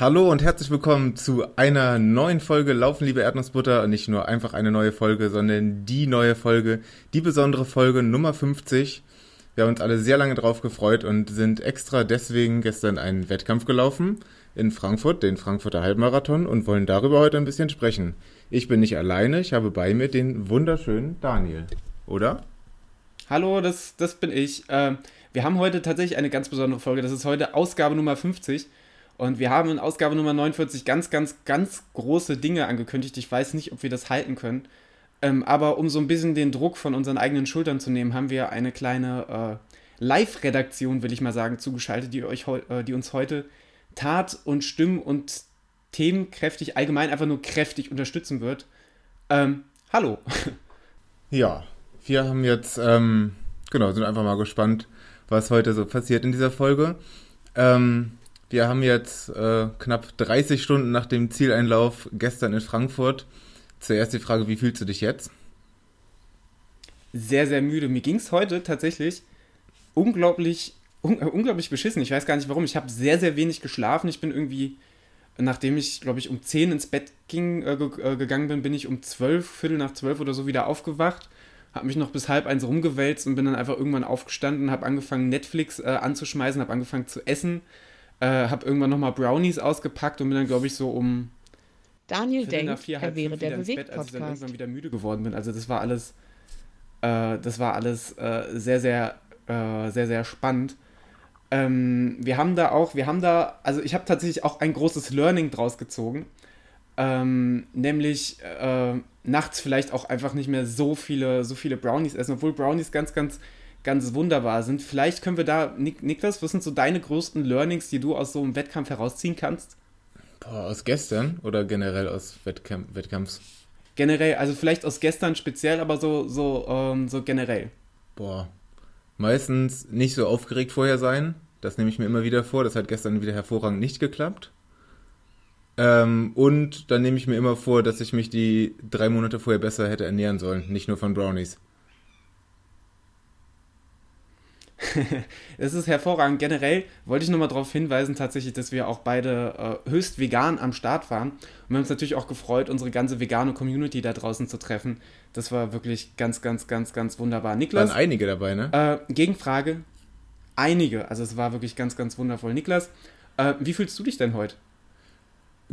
Hallo und herzlich willkommen zu einer neuen Folge Laufen, liebe Erdnussbutter. Und nicht nur einfach eine neue Folge, sondern die neue Folge, die besondere Folge Nummer 50. Wir haben uns alle sehr lange drauf gefreut und sind extra deswegen gestern einen Wettkampf gelaufen in Frankfurt, den Frankfurter Halbmarathon, und wollen darüber heute ein bisschen sprechen. Ich bin nicht alleine, ich habe bei mir den wunderschönen Daniel, oder? Hallo, das, das bin ich. Ähm, wir haben heute tatsächlich eine ganz besondere Folge. Das ist heute Ausgabe Nummer 50. Und wir haben in Ausgabe Nummer 49 ganz, ganz, ganz große Dinge angekündigt. Ich weiß nicht, ob wir das halten können. Ähm, aber um so ein bisschen den Druck von unseren eigenen Schultern zu nehmen, haben wir eine kleine äh, Live-Redaktion, will ich mal sagen, zugeschaltet, die, euch äh, die uns heute Tat und Stimmen und themenkräftig, allgemein einfach nur kräftig unterstützen wird. Ähm, hallo. Ja, wir haben jetzt, ähm, genau, sind einfach mal gespannt, was heute so passiert in dieser Folge. Ähm, wir haben jetzt äh, knapp 30 Stunden nach dem Zieleinlauf gestern in Frankfurt. Zuerst die Frage, wie fühlst du dich jetzt? Sehr, sehr müde. Mir ging es heute tatsächlich unglaublich, un äh, unglaublich beschissen. Ich weiß gar nicht warum. Ich habe sehr, sehr wenig geschlafen. Ich bin irgendwie, nachdem ich, glaube ich, um 10 ins Bett ging, äh, äh, gegangen bin, bin ich um 12, Viertel nach 12 oder so wieder aufgewacht habe mich noch bis halb eins rumgewälzt und bin dann einfach irgendwann aufgestanden, habe angefangen Netflix äh, anzuschmeißen, habe angefangen zu essen, äh, habe irgendwann nochmal Brownies ausgepackt und bin dann, glaube ich, so um Daniel denkt, vier, er wäre der Bewegt als ich dann irgendwann wieder müde geworden bin. Also das war alles, äh, das war alles äh, sehr, sehr, äh, sehr, sehr spannend. Ähm, wir haben da auch, wir haben da, also ich habe tatsächlich auch ein großes Learning draus gezogen. Ähm, nämlich äh, nachts vielleicht auch einfach nicht mehr so viele, so viele Brownies essen, obwohl Brownies ganz, ganz, ganz wunderbar sind. Vielleicht können wir da, Nik Niklas, was sind so deine größten Learnings, die du aus so einem Wettkampf herausziehen kannst? Boah, aus gestern oder generell aus Wettkamp Wettkampfs? Generell, also vielleicht aus gestern speziell, aber so, so, ähm, so generell. Boah, meistens nicht so aufgeregt vorher sein. Das nehme ich mir immer wieder vor. Das hat gestern wieder hervorragend nicht geklappt. Ähm, und dann nehme ich mir immer vor, dass ich mich die drei Monate vorher besser hätte ernähren sollen, nicht nur von Brownies. Es ist hervorragend. Generell wollte ich nochmal darauf hinweisen, tatsächlich, dass wir auch beide äh, höchst vegan am Start waren. Und wir haben uns natürlich auch gefreut, unsere ganze vegane Community da draußen zu treffen. Das war wirklich ganz, ganz, ganz, ganz wunderbar. Niklas. Waren einige dabei, ne? Äh, Gegenfrage. Einige. Also es war wirklich ganz, ganz wundervoll. Niklas, äh, wie fühlst du dich denn heute?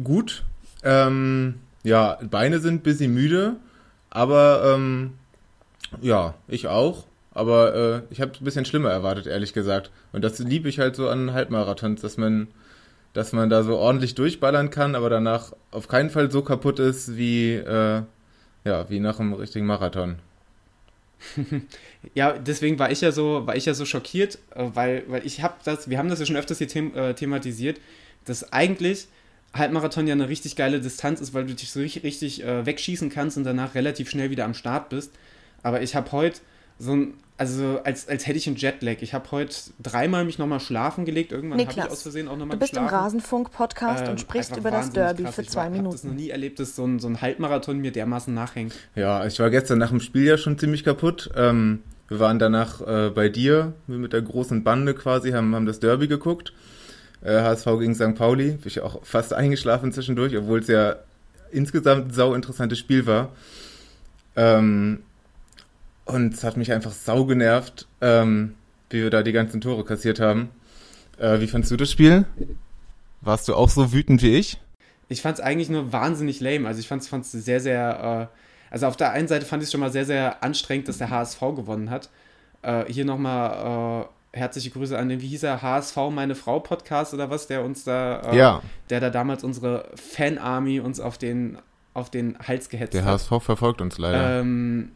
gut. Ähm, ja, Beine sind ein bisschen müde, aber ähm, ja, ich auch. Aber äh, ich habe es ein bisschen schlimmer erwartet, ehrlich gesagt. Und das liebe ich halt so an Halbmarathons, dass man, dass man da so ordentlich durchballern kann, aber danach auf keinen Fall so kaputt ist wie, äh, ja, wie nach einem richtigen Marathon. ja, deswegen war ich ja so, war ich ja so schockiert, äh, weil, weil ich habe das, wir haben das ja schon öfters hier them äh, thematisiert, dass eigentlich Halbmarathon ja eine richtig geile Distanz ist, weil du dich so richtig, richtig äh, wegschießen kannst und danach relativ schnell wieder am Start bist. Aber ich habe heute so ein, also als, als hätte ich einen Jetlag. Ich habe heute dreimal mich nochmal schlafen gelegt. Irgendwann habe ich aus Versehen auch nochmal Du bist geschlafen. im Rasenfunk-Podcast ähm, und sprichst über das Derby krass. für zwei ich Minuten. Ich habe das noch nie erlebt, dass so ein, so ein Halbmarathon mir dermaßen nachhängt. Ja, ich war gestern nach dem Spiel ja schon ziemlich kaputt. Ähm, wir waren danach äh, bei dir mit der großen Bande quasi, haben, haben das Derby geguckt äh, HSV gegen St. Pauli. Bin ich auch fast eingeschlafen zwischendurch, obwohl es ja insgesamt ein sau interessantes Spiel war. Ähm, und es hat mich einfach sau genervt, ähm, wie wir da die ganzen Tore kassiert haben. Äh, wie fandst du das Spiel? Warst du auch so wütend wie ich? Ich fand es eigentlich nur wahnsinnig lame. Also ich fand es sehr, sehr. Äh, also auf der einen Seite fand ich es schon mal sehr, sehr anstrengend, dass der HSV gewonnen hat. Äh, hier nochmal äh, herzliche Grüße an den, wie hieß er, HSV Meine Frau Podcast oder was, der uns da, äh, ja. der da damals unsere Fan-Army uns auf den, auf den Hals gehetzt der hat. Der HSV verfolgt uns leider. Ähm,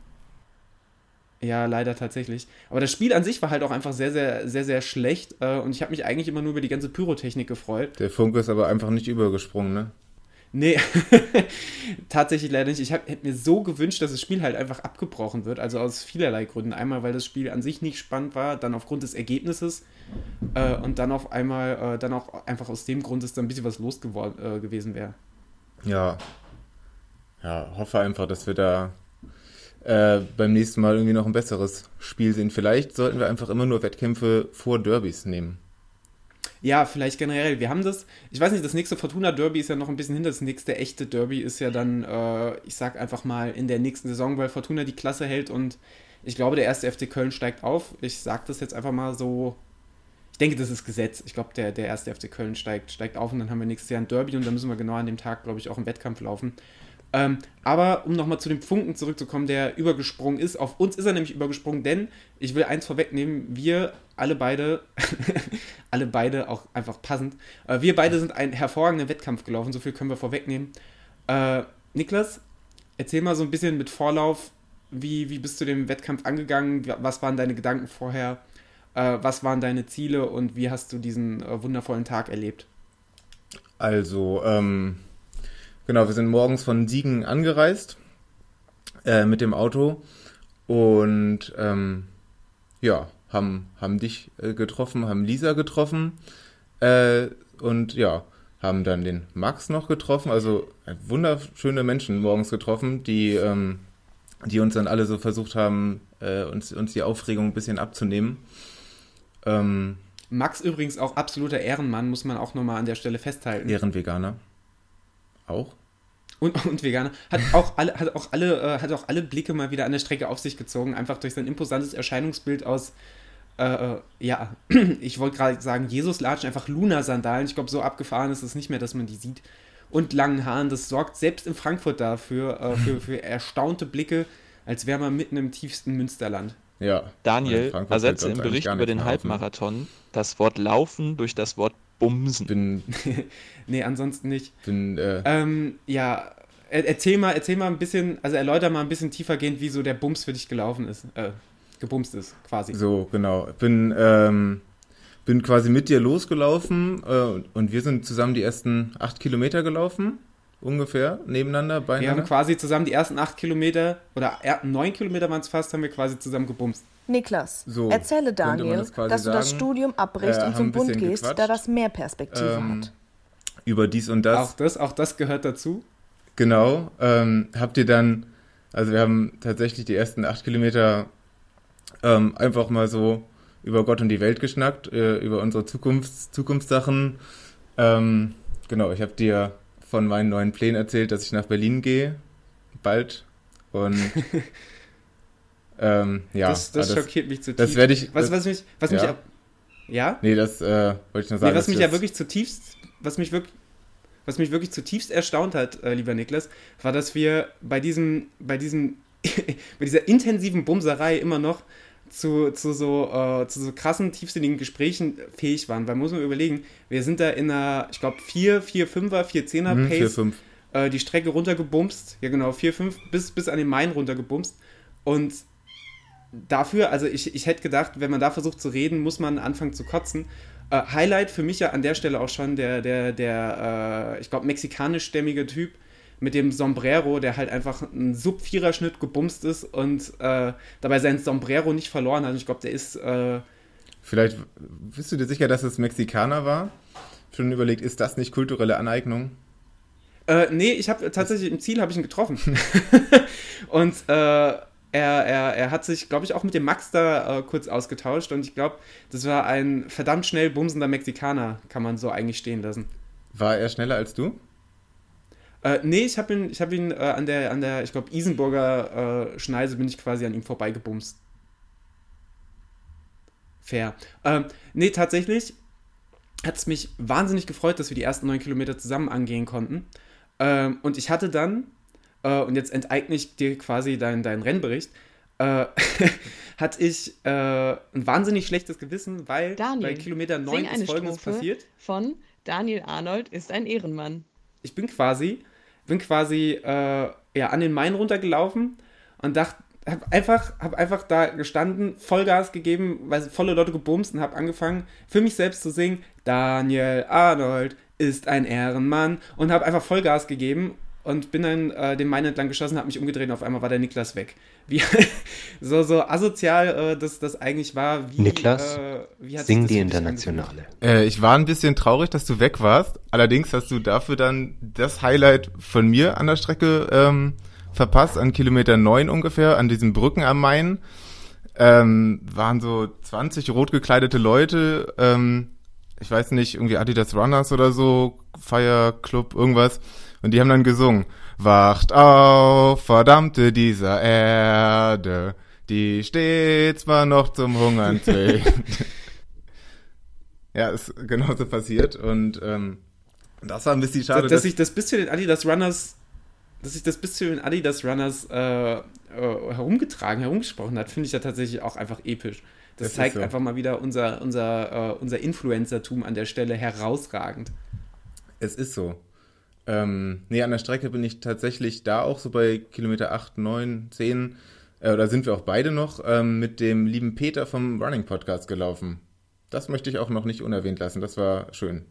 ja, leider tatsächlich. Aber das Spiel an sich war halt auch einfach sehr, sehr, sehr, sehr schlecht äh, und ich habe mich eigentlich immer nur über die ganze Pyrotechnik gefreut. Der Funke ist aber einfach nicht übergesprungen, ne? Nee, tatsächlich leider nicht. Ich hätte mir so gewünscht, dass das Spiel halt einfach abgebrochen wird. Also aus vielerlei Gründen. Einmal, weil das Spiel an sich nicht spannend war, dann aufgrund des Ergebnisses äh, und dann auf einmal, äh, dann auch einfach aus dem Grund, dass da ein bisschen was los äh, gewesen wäre. Ja. Ja, hoffe einfach, dass wir da äh, beim nächsten Mal irgendwie noch ein besseres Spiel sehen. Vielleicht sollten wir einfach immer nur Wettkämpfe vor Derbys nehmen. ja, vielleicht generell. Wir haben das, ich weiß nicht, das nächste Fortuna Derby ist ja noch ein bisschen hinter. Das nächste echte Derby ist ja dann, äh, ich sag einfach mal, in der nächsten Saison, weil Fortuna die Klasse hält und ich glaube, der erste FC Köln steigt auf. Ich sag das jetzt einfach mal so. Ich denke, das ist Gesetz. Ich glaube, der, der erste FC Köln steigt, steigt auf und dann haben wir nächstes Jahr ein Derby und dann müssen wir genau an dem Tag, glaube ich, auch im Wettkampf laufen. Ähm, aber um nochmal zu dem Funken zurückzukommen, der übergesprungen ist, auf uns ist er nämlich übergesprungen, denn ich will eins vorwegnehmen, wir alle beide, alle beide auch einfach passend, äh, wir beide sind einen hervorragenden Wettkampf gelaufen, so viel können wir vorwegnehmen. Äh, Niklas, erzähl mal so ein bisschen mit Vorlauf, wie, wie bist du den Wettkampf angegangen, was waren deine Gedanken vorher, äh, was waren deine Ziele und wie hast du diesen äh, wundervollen Tag erlebt? Also, ähm, Genau, wir sind morgens von Siegen angereist äh, mit dem Auto und ähm, ja, haben, haben dich äh, getroffen, haben Lisa getroffen äh, und ja, haben dann den Max noch getroffen, also wunderschöne Menschen morgens getroffen, die, ähm, die uns dann alle so versucht haben, äh, uns, uns die Aufregung ein bisschen abzunehmen. Ähm, Max übrigens auch absoluter Ehrenmann, muss man auch nochmal an der Stelle festhalten. Ehrenveganer. Auch? Und, und Veganer. Hat auch alle, hat auch alle, äh, hat auch alle Blicke mal wieder an der Strecke auf sich gezogen, einfach durch sein imposantes Erscheinungsbild aus, äh, äh ja, ich wollte gerade sagen, Jesus latschen, einfach Luna-Sandalen. Ich glaube, so abgefahren ist es nicht mehr, dass man die sieht. Und langen Haaren, das sorgt selbst in Frankfurt dafür, äh, für, für erstaunte Blicke, als wäre man mitten im tiefsten Münsterland. Ja. Daniel ersetze im Bericht über den Halbmarathon das Wort Laufen durch das Wort Bumsen. Bin, nee, ansonsten nicht. Bin, äh, ähm, ja, erzähl mal, erzähl mal ein bisschen, also erläuter mal ein bisschen tiefergehend, wie so der Bums für dich gelaufen ist, äh, gebumst ist, quasi. So, genau. Bin, ähm, bin quasi mit dir losgelaufen äh, und wir sind zusammen die ersten acht Kilometer gelaufen, ungefähr, nebeneinander, beieinander. Wir haben quasi zusammen die ersten acht Kilometer, oder neun Kilometer waren es fast, haben wir quasi zusammen gebumst. Niklas, so, erzähle Daniel, das dass du das Studium abbrichst äh, und zum Bund gehst, gequatscht. da das mehr Perspektive ähm, hat. Über dies und das. Auch das, auch das gehört dazu. Genau. Ähm, habt ihr dann, also wir haben tatsächlich die ersten acht Kilometer ähm, einfach mal so über Gott und die Welt geschnackt, äh, über unsere Zukunfts Zukunftssachen. Ähm, genau, ich habe dir von meinen neuen Plänen erzählt, dass ich nach Berlin gehe, bald. Und Ähm, ja, das, das, das schockiert mich zutiefst. Das werde ich. Was, was mich, was ja? mich ja? Nee, das äh, wollte ich nur sagen. Nee, was mich ja wirklich zutiefst, was mich wirklich, was mich wirklich zutiefst erstaunt hat, äh, lieber Niklas, war, dass wir bei diesem, bei diesem, bei dieser intensiven Bumserei immer noch zu, zu, so, äh, zu so krassen, tiefsinnigen Gesprächen fähig waren. Weil muss man überlegen, wir sind da in einer, ich glaube, 4, 4, 5er, 4, 10er mhm, Pace 4, 5. Äh, die Strecke runtergebumst. Ja, genau, 4, 5 bis, bis an den Main runtergebumst. Und dafür, also ich, ich hätte gedacht, wenn man da versucht zu reden, muss man anfangen zu kotzen. Äh, Highlight für mich ja an der Stelle auch schon der, der, der äh, ich glaube, mexikanischstämmige Typ mit dem Sombrero, der halt einfach ein Sub-Vierer-Schnitt gebumst ist und äh, dabei sein Sombrero nicht verloren hat. Ich glaube, der ist. Äh, Vielleicht bist du dir sicher, dass es Mexikaner war? Schon überlegt, ist das nicht kulturelle Aneignung? Äh, nee, ich habe tatsächlich im Ziel habe ich ihn getroffen. und äh, er, er, er hat sich, glaube ich, auch mit dem Max da äh, kurz ausgetauscht und ich glaube, das war ein verdammt schnell bumsender Mexikaner, kann man so eigentlich stehen lassen. War er schneller als du? Äh, nee, ich habe ihn, ich hab ihn äh, an der, an der ich glaube, Isenburger äh, Schneise bin ich quasi an ihm vorbeigebumst. Fair. Ähm, nee, tatsächlich hat es mich wahnsinnig gefreut, dass wir die ersten neun Kilometer zusammen angehen konnten. Ähm, und ich hatte dann äh, und jetzt enteigne ich dir quasi deinen dein Rennbericht, äh, hatte ich äh, ein wahnsinnig schlechtes Gewissen, weil Daniel, bei Kilometer 9 ist Folgendes Strophe passiert. Von Daniel Arnold ist ein Ehrenmann. Ich bin quasi, bin quasi äh, ja, an den Main runtergelaufen und dachte, hab einfach, hab einfach da gestanden, Vollgas gegeben, weil volle Leute gebumst und hab angefangen, für mich selbst zu singen, Daniel Arnold ist ein Ehrenmann und hab einfach Vollgas gegeben und bin dann äh, den Main entlang geschossen, habe mich umgedreht und auf einmal war der Niklas weg. Wie so, so asozial äh, das, das eigentlich war. Wie, Niklas, äh, wie sing die Internationale. Äh, ich war ein bisschen traurig, dass du weg warst. Allerdings hast du dafür dann das Highlight von mir an der Strecke ähm, verpasst, an Kilometer 9 ungefähr, an diesen Brücken am Main. Ähm, waren so 20 rot gekleidete Leute, ähm, ich weiß nicht, irgendwie Adidas Runners oder so, Fire Club, irgendwas. Und die haben dann gesungen. Wacht auf, verdammte dieser Erde, die steht zwar noch zum Hungern zwingt. ja, ist genauso passiert und ähm, das war ein bisschen schade. Dass, dass ich das bis zu den Adidas Runners, dass sich das bis zu den Adidas Runners äh, äh, herumgetragen, herumgesprochen hat, finde ich ja tatsächlich auch einfach episch. Das, das zeigt so. einfach mal wieder unser, unser, uh, unser Influencertum an der Stelle herausragend. Es ist so. Ähm, nee, an der Strecke bin ich tatsächlich da auch so bei Kilometer 8, 9, 10, äh, oder sind wir auch beide noch, ähm, mit dem lieben Peter vom Running Podcast gelaufen. Das möchte ich auch noch nicht unerwähnt lassen. Das war schön.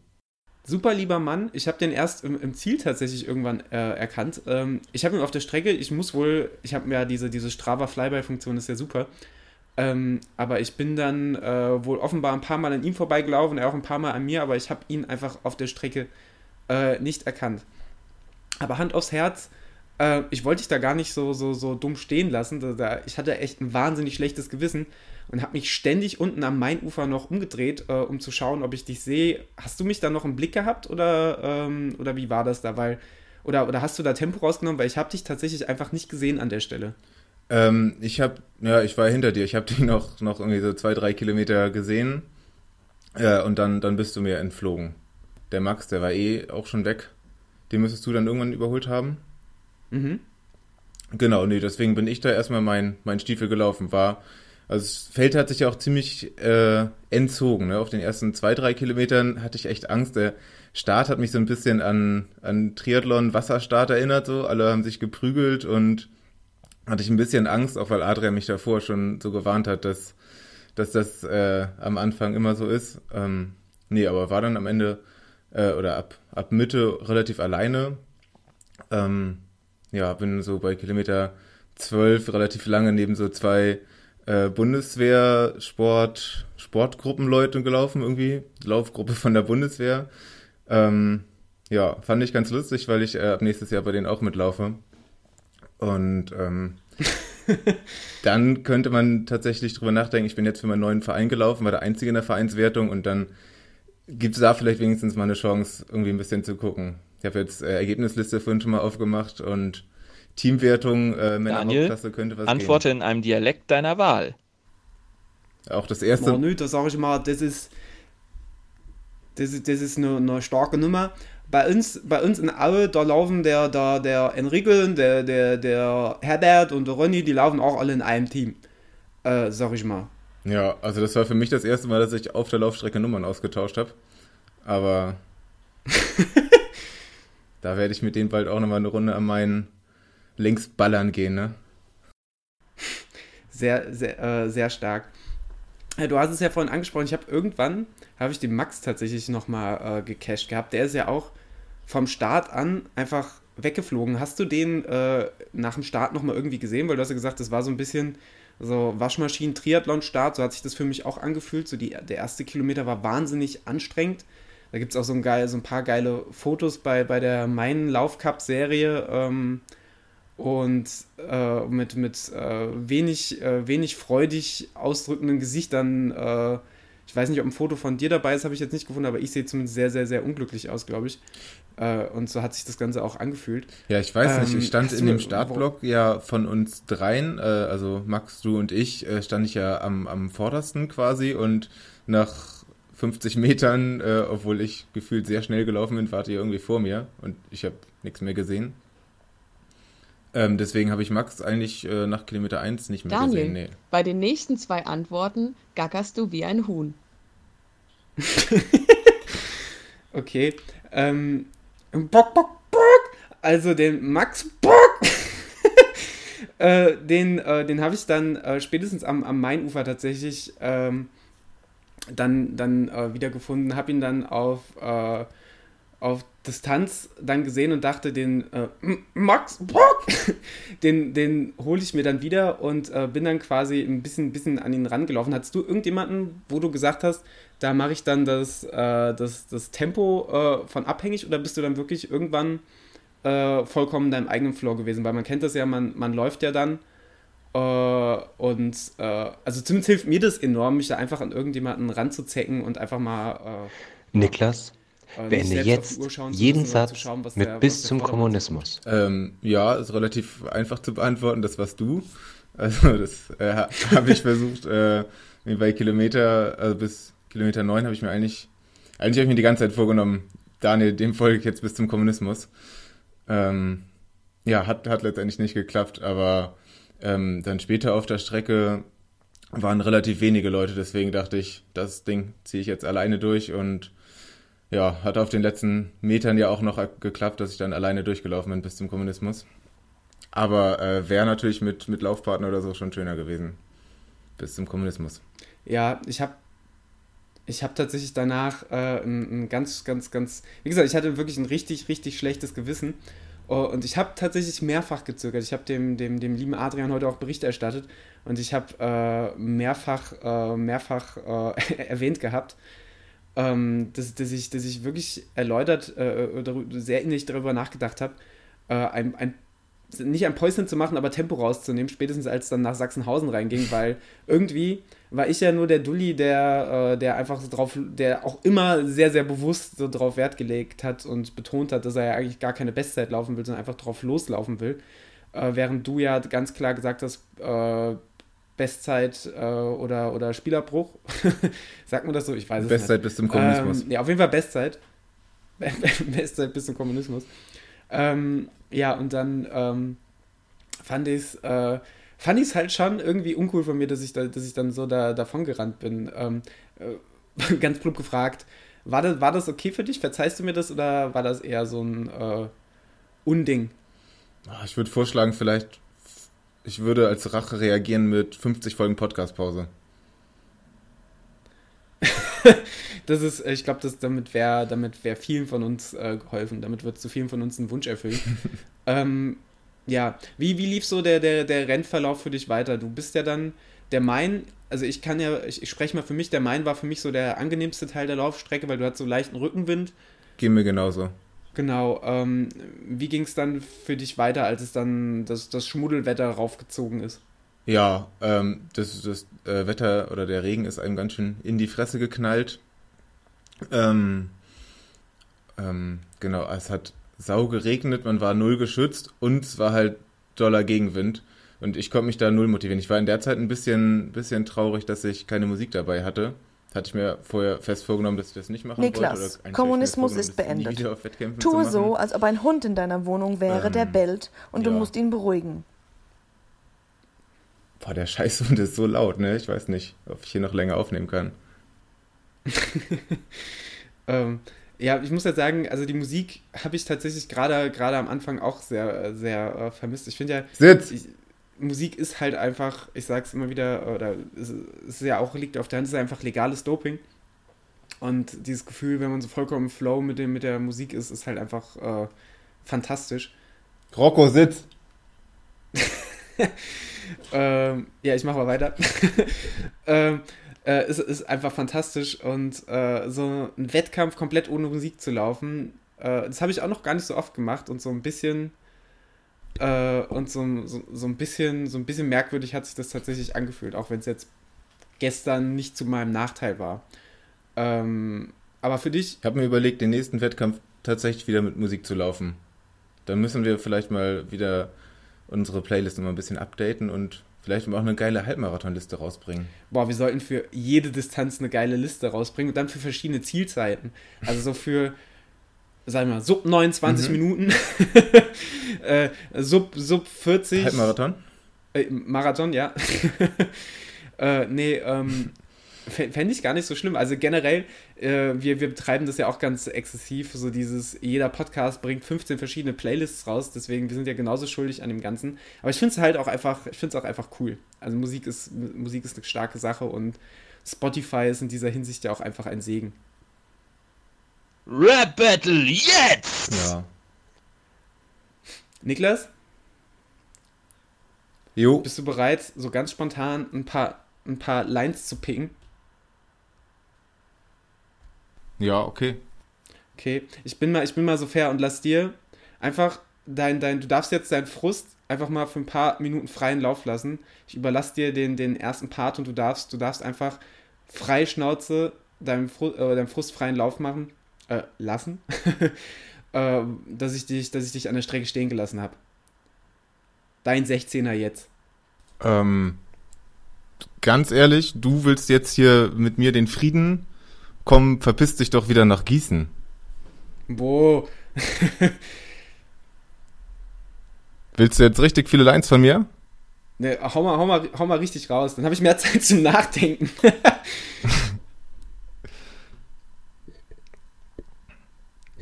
Super lieber Mann. Ich habe den erst im, im, Ziel tatsächlich irgendwann äh, erkannt. Ähm, ich habe ihn auf der Strecke, ich muss wohl, ich habe mir ja diese, diese Strava Flyby-Funktion, ist ja super. Ähm, aber ich bin dann äh, wohl offenbar ein paar Mal an ihm vorbeigelaufen, er auch ein paar Mal an mir, aber ich habe ihn einfach auf der Strecke äh, nicht erkannt. Aber Hand aufs Herz, äh, ich wollte dich da gar nicht so, so, so dumm stehen lassen. Da, da, ich hatte echt ein wahnsinnig schlechtes Gewissen und habe mich ständig unten am Mainufer noch umgedreht, äh, um zu schauen, ob ich dich sehe. Hast du mich da noch im Blick gehabt oder, ähm, oder wie war das da? Weil, oder, oder hast du da Tempo rausgenommen? Weil ich habe dich tatsächlich einfach nicht gesehen an der Stelle. Ähm, ich habe, ja, ich war hinter dir. Ich habe dich noch, noch irgendwie so zwei, drei Kilometer gesehen. Äh, und dann, dann bist du mir entflogen. Der Max, der war eh auch schon weg. Den müsstest du dann irgendwann überholt haben. Mhm. Genau, nee, deswegen bin ich da erstmal mein, mein Stiefel gelaufen. War, also das Feld hat sich ja auch ziemlich äh, entzogen. Ne? Auf den ersten zwei, drei Kilometern hatte ich echt Angst. Der Start hat mich so ein bisschen an, an Triathlon-Wasserstart erinnert. So. Alle haben sich geprügelt und hatte ich ein bisschen Angst, auch weil Adrian mich davor schon so gewarnt hat, dass, dass das äh, am Anfang immer so ist. Ähm, nee, aber war dann am Ende äh, oder ab, ab Mitte relativ alleine. Ähm, ja, bin so bei Kilometer 12 relativ lange neben so zwei äh, Bundeswehr-Sport, Sportgruppenleute gelaufen irgendwie. Laufgruppe von der Bundeswehr. Ähm, ja, fand ich ganz lustig, weil ich äh, ab nächstes Jahr bei denen auch mitlaufe. Und ähm, dann könnte man tatsächlich drüber nachdenken, ich bin jetzt für meinen neuen Verein gelaufen, war der Einzige in der Vereinswertung und dann gibt es da vielleicht wenigstens mal eine Chance, irgendwie ein bisschen zu gucken. Ich habe jetzt äh, Ergebnisliste vorhin schon mal aufgemacht und Teamwertung äh, Männer Daniel, Hauptklasse könnte was Antworte gehen. in einem Dialekt deiner Wahl. Auch das erste. Oh, nö, da sage ich mal, das ist das ist, das ist eine, eine starke Nummer bei uns, bei uns in Aue, da laufen der, der, der Enrique, der, der, der Herbert und der Ronny, die laufen auch alle in einem Team. Äh, sag ich mal. Ja, also das war für mich das erste Mal, dass ich auf der Laufstrecke Nummern ausgetauscht habe. Aber da werde ich mit denen bald auch nochmal eine Runde an meinen Links ballern gehen, ne? Sehr, sehr, äh, sehr stark. Du hast es ja vorhin angesprochen, ich habe irgendwann, habe ich den Max tatsächlich nochmal äh, gecached gehabt. Der ist ja auch vom Start an einfach weggeflogen. Hast du den äh, nach dem Start nochmal irgendwie gesehen? Weil du hast ja gesagt, das war so ein bisschen so Waschmaschinen-Triathlon-Start. So hat sich das für mich auch angefühlt. So die, der erste Kilometer war wahnsinnig anstrengend. Da gibt es auch so ein, geil, so ein paar geile Fotos bei, bei der Main Lauf Cup Serie. Ähm, und äh, mit, mit äh, wenig, äh, wenig freudig ausdrückenden Gesichtern äh, ich weiß nicht, ob ein Foto von dir dabei ist, habe ich jetzt nicht gefunden, aber ich sehe zumindest sehr, sehr, sehr unglücklich aus, glaube ich. Äh, und so hat sich das Ganze auch angefühlt. Ja, ich weiß ähm, nicht. Ich ähm, stand in dem Startblock ja von uns dreien, äh, also Max, du und ich, äh, stand ich ja am, am vordersten quasi und nach 50 Metern, äh, obwohl ich gefühlt sehr schnell gelaufen bin, wart ihr irgendwie vor mir und ich habe nichts mehr gesehen. Ähm, deswegen habe ich Max eigentlich äh, nach Kilometer 1 nicht mehr Daniel, gesehen. Nee. Bei den nächsten zwei Antworten gackerst du wie ein Huhn. okay. Ähm, bock, bock, bock. Also den Max Bock. äh, den äh, den habe ich dann äh, spätestens am, am Mainufer tatsächlich ähm, dann, dann äh, wiedergefunden. Habe ihn dann auf, äh, auf Distanz dann gesehen und dachte, den äh, Max Bock, den, den hole ich mir dann wieder und äh, bin dann quasi ein bisschen, bisschen an ihn rangelaufen. Hattest du irgendjemanden, wo du gesagt hast, da mache ich dann das, äh, das, das Tempo äh, von abhängig oder bist du dann wirklich irgendwann äh, vollkommen in deinem eigenen Floor gewesen? Weil man kennt das ja, man, man läuft ja dann äh, und also zumindest hilft mir das enorm, mich da einfach an irgendjemanden ranzuzecken und einfach mal Niklas, beende jetzt jeden Satz schauen, mit der, bis zum Kommunismus. Ähm, ja, ist relativ einfach zu beantworten, das warst du. Also das äh, habe ich versucht, äh, bei Kilometer, also bis Kilometer 9 habe ich mir eigentlich, eigentlich habe ich mir die ganze Zeit vorgenommen, Daniel, dem folge ich jetzt bis zum Kommunismus. Ähm, ja, hat, hat letztendlich nicht geklappt, aber ähm, dann später auf der Strecke waren relativ wenige Leute, deswegen dachte ich, das Ding ziehe ich jetzt alleine durch und ja, hat auf den letzten Metern ja auch noch geklappt, dass ich dann alleine durchgelaufen bin bis zum Kommunismus. Aber äh, wäre natürlich mit, mit Laufpartner oder so schon schöner gewesen. Bis zum Kommunismus. Ja, ich habe ich habe tatsächlich danach äh, ein, ein, ganz, ganz, ganz, wie gesagt, ich hatte wirklich ein richtig, richtig schlechtes Gewissen. Oh, und ich habe tatsächlich mehrfach gezögert. Ich habe dem, dem, dem lieben Adrian heute auch Bericht erstattet und ich habe äh, mehrfach, äh, mehrfach äh, erwähnt gehabt, ähm, dass, dass, ich, dass ich wirklich erläutert, äh, sehr innig darüber nachgedacht habe, äh, ein, ein nicht ein Päuschen zu machen, aber Tempo rauszunehmen, spätestens als es dann nach Sachsenhausen reinging, weil irgendwie war ich ja nur der Dulli, der, äh, der einfach so drauf, der auch immer sehr, sehr bewusst so drauf Wert gelegt hat und betont hat, dass er ja eigentlich gar keine Bestzeit laufen will, sondern einfach drauf loslaufen will. Äh, während du ja ganz klar gesagt hast, äh, Bestzeit äh, oder, oder Spielerbruch. Sagt man das so? Ich weiß es Bestzeit nicht. Bestzeit bis zum Kommunismus. Ähm, ja, auf jeden Fall Bestzeit. Bestzeit bis zum Kommunismus. Ähm, ja, und dann ähm, fand ich es äh, fand halt schon irgendwie uncool von mir, dass ich, da, dass ich dann so da, davon gerannt bin. Ähm, äh, ganz plump gefragt, war das, war das okay für dich? Verzeihst du mir das oder war das eher so ein äh, Unding? Ah, ich würde vorschlagen, vielleicht, ich würde als Rache reagieren mit 50 Folgen Podcast-Pause. das ist, ich glaube, damit wäre damit wär vielen von uns äh, geholfen. Damit wird zu vielen von uns ein Wunsch erfüllt. ähm, ja, wie, wie lief so der, der, der Rennverlauf für dich weiter? Du bist ja dann, der Main, also ich kann ja, ich, ich spreche mal für mich, der Main war für mich so der angenehmste Teil der Laufstrecke, weil du hattest so leichten Rückenwind. Geht mir genauso. Genau, ähm, wie ging es dann für dich weiter, als es dann das, das Schmuddelwetter raufgezogen ist? Ja, ähm, das, das äh, Wetter oder der Regen ist einem ganz schön in die Fresse geknallt. Ähm, ähm, genau, es hat sau geregnet, man war null geschützt und es war halt doller Gegenwind. Und ich konnte mich da null motivieren. Ich war in der Zeit ein bisschen, bisschen traurig, dass ich keine Musik dabei hatte. Hatte ich mir vorher fest vorgenommen, dass ich das nicht machen Niklas, wollte. Niklas, Kommunismus ist beendet. Tue so, als ob ein Hund in deiner Wohnung wäre, ähm, der bellt und ja. du musst ihn beruhigen. Boah, der Scheißhund ist so laut, ne? Ich weiß nicht, ob ich hier noch länger aufnehmen kann. ähm, ja, ich muss ja sagen, also die Musik habe ich tatsächlich gerade gerade am Anfang auch sehr sehr äh, vermisst. Ich finde ja Sitz. Ich, Musik ist halt einfach, ich sag's immer wieder, oder es ist ja auch liegt auf der Hand, es ist einfach legales Doping. Und dieses Gefühl, wenn man so vollkommen im Flow mit dem mit der Musik ist, ist halt einfach äh, fantastisch. Rocco sitz. ähm, ja, ich mache mal weiter. ähm, äh, es ist einfach fantastisch und äh, so ein Wettkampf komplett ohne Musik zu laufen, äh, das habe ich auch noch gar nicht so oft gemacht und so ein bisschen äh, und so, so, so, ein bisschen so ein bisschen merkwürdig hat sich das tatsächlich angefühlt, auch wenn es jetzt gestern nicht zu meinem Nachteil war. Ähm, aber für dich. Ich habe mir überlegt, den nächsten Wettkampf tatsächlich wieder mit Musik zu laufen. Dann müssen wir vielleicht mal wieder unsere Playlist immer ein bisschen updaten und Vielleicht auch eine geile Halbmarathonliste rausbringen. Boah, wir sollten für jede Distanz eine geile Liste rausbringen und dann für verschiedene Zielzeiten. Also so für, sagen wir mal, sub 29 mhm. Minuten, äh, sub, sub 40. Halbmarathon? Äh, Marathon, ja. äh, nee, ähm, Fände ich gar nicht so schlimm. Also generell, äh, wir, wir betreiben das ja auch ganz exzessiv. So dieses, jeder Podcast bringt 15 verschiedene Playlists raus, deswegen, wir sind ja genauso schuldig an dem Ganzen. Aber ich finde es halt auch einfach, ich finde es auch einfach cool. Also Musik ist, Musik ist eine starke Sache und Spotify ist in dieser Hinsicht ja auch einfach ein Segen. Rap Battle jetzt! Ja. Niklas? Jo. Bist du bereit, so ganz spontan ein paar, ein paar Lines zu picken? Ja, okay. Okay, ich bin mal, ich bin mal so fair und lass dir einfach dein, dein, du darfst jetzt deinen Frust einfach mal für ein paar Minuten freien Lauf lassen. Ich überlasse dir den, den ersten Part und du darfst, du darfst einfach frei Schnauze deinem, Fru äh, deinem frustfreien Lauf machen, äh, lassen, äh, dass, ich dich, dass ich dich an der Strecke stehen gelassen habe. Dein 16er jetzt. Ähm, ganz ehrlich, du willst jetzt hier mit mir den Frieden, komm, verpiss dich doch wieder nach Gießen. Wo? willst du jetzt richtig viele Lines von mir? Ne, hau mal, hau, mal, hau mal richtig raus, dann habe ich mehr Zeit zum Nachdenken.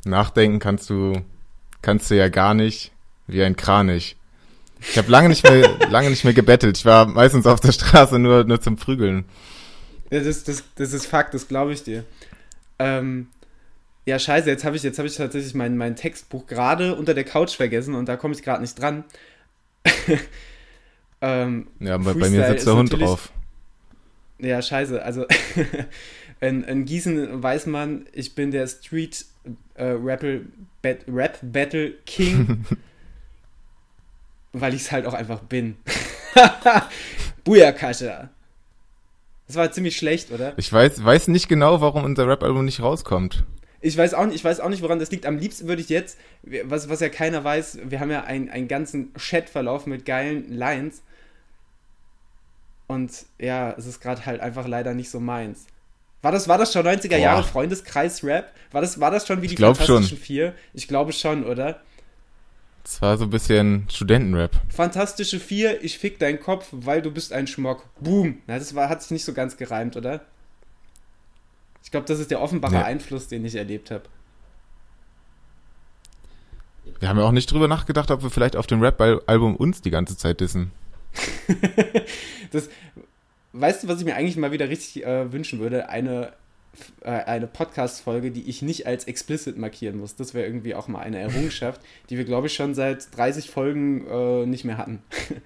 Nachdenken kannst du, kannst du ja gar nicht, wie ein Kranich. Ich habe lange nicht mehr, lange nicht mehr gebettelt. Ich war meistens auf der Straße nur, nur zum Prügeln. Ja, das, das, das ist Fakt, das glaube ich dir. Ähm, ja, scheiße, jetzt habe ich, hab ich tatsächlich mein, mein Textbuch gerade unter der Couch vergessen und da komme ich gerade nicht dran. ähm, ja, bei, bei mir sitzt der Hund drauf. Ja, scheiße. Also in, in, Gießen weiß man, ich bin der Street äh, Rap, Rap Battle King. weil ich es halt auch einfach bin. Booyakasha. Das war ziemlich schlecht, oder? Ich weiß, weiß nicht genau, warum unser Rap-Album nicht rauskommt. Ich weiß, auch nicht, ich weiß auch nicht, woran das liegt. Am liebsten würde ich jetzt, was, was ja keiner weiß, wir haben ja einen, einen ganzen Chat-Verlauf mit geilen Lines. Und ja, es ist gerade halt einfach leider nicht so meins. War das, war das schon 90er Boah. Jahre Freundeskreis-Rap? War das, war das schon wie die Fantastischen schon. Vier? Ich glaube schon, oder? Das war so ein bisschen Studentenrap. Fantastische Vier, ich fick deinen Kopf, weil du bist ein Schmock. Boom. Na, das war, hat sich nicht so ganz gereimt, oder? Ich glaube, das ist der offenbare nee. Einfluss, den ich erlebt habe. Wir haben ja auch nicht drüber nachgedacht, ob wir vielleicht auf dem Rap-Album uns die ganze Zeit dissen. das, weißt du, was ich mir eigentlich mal wieder richtig äh, wünschen würde? Eine äh, eine Podcast-Folge, die ich nicht als explicit markieren muss. Das wäre irgendwie auch mal eine Errungenschaft, die wir, glaube ich, schon seit 30 Folgen äh, nicht mehr hatten.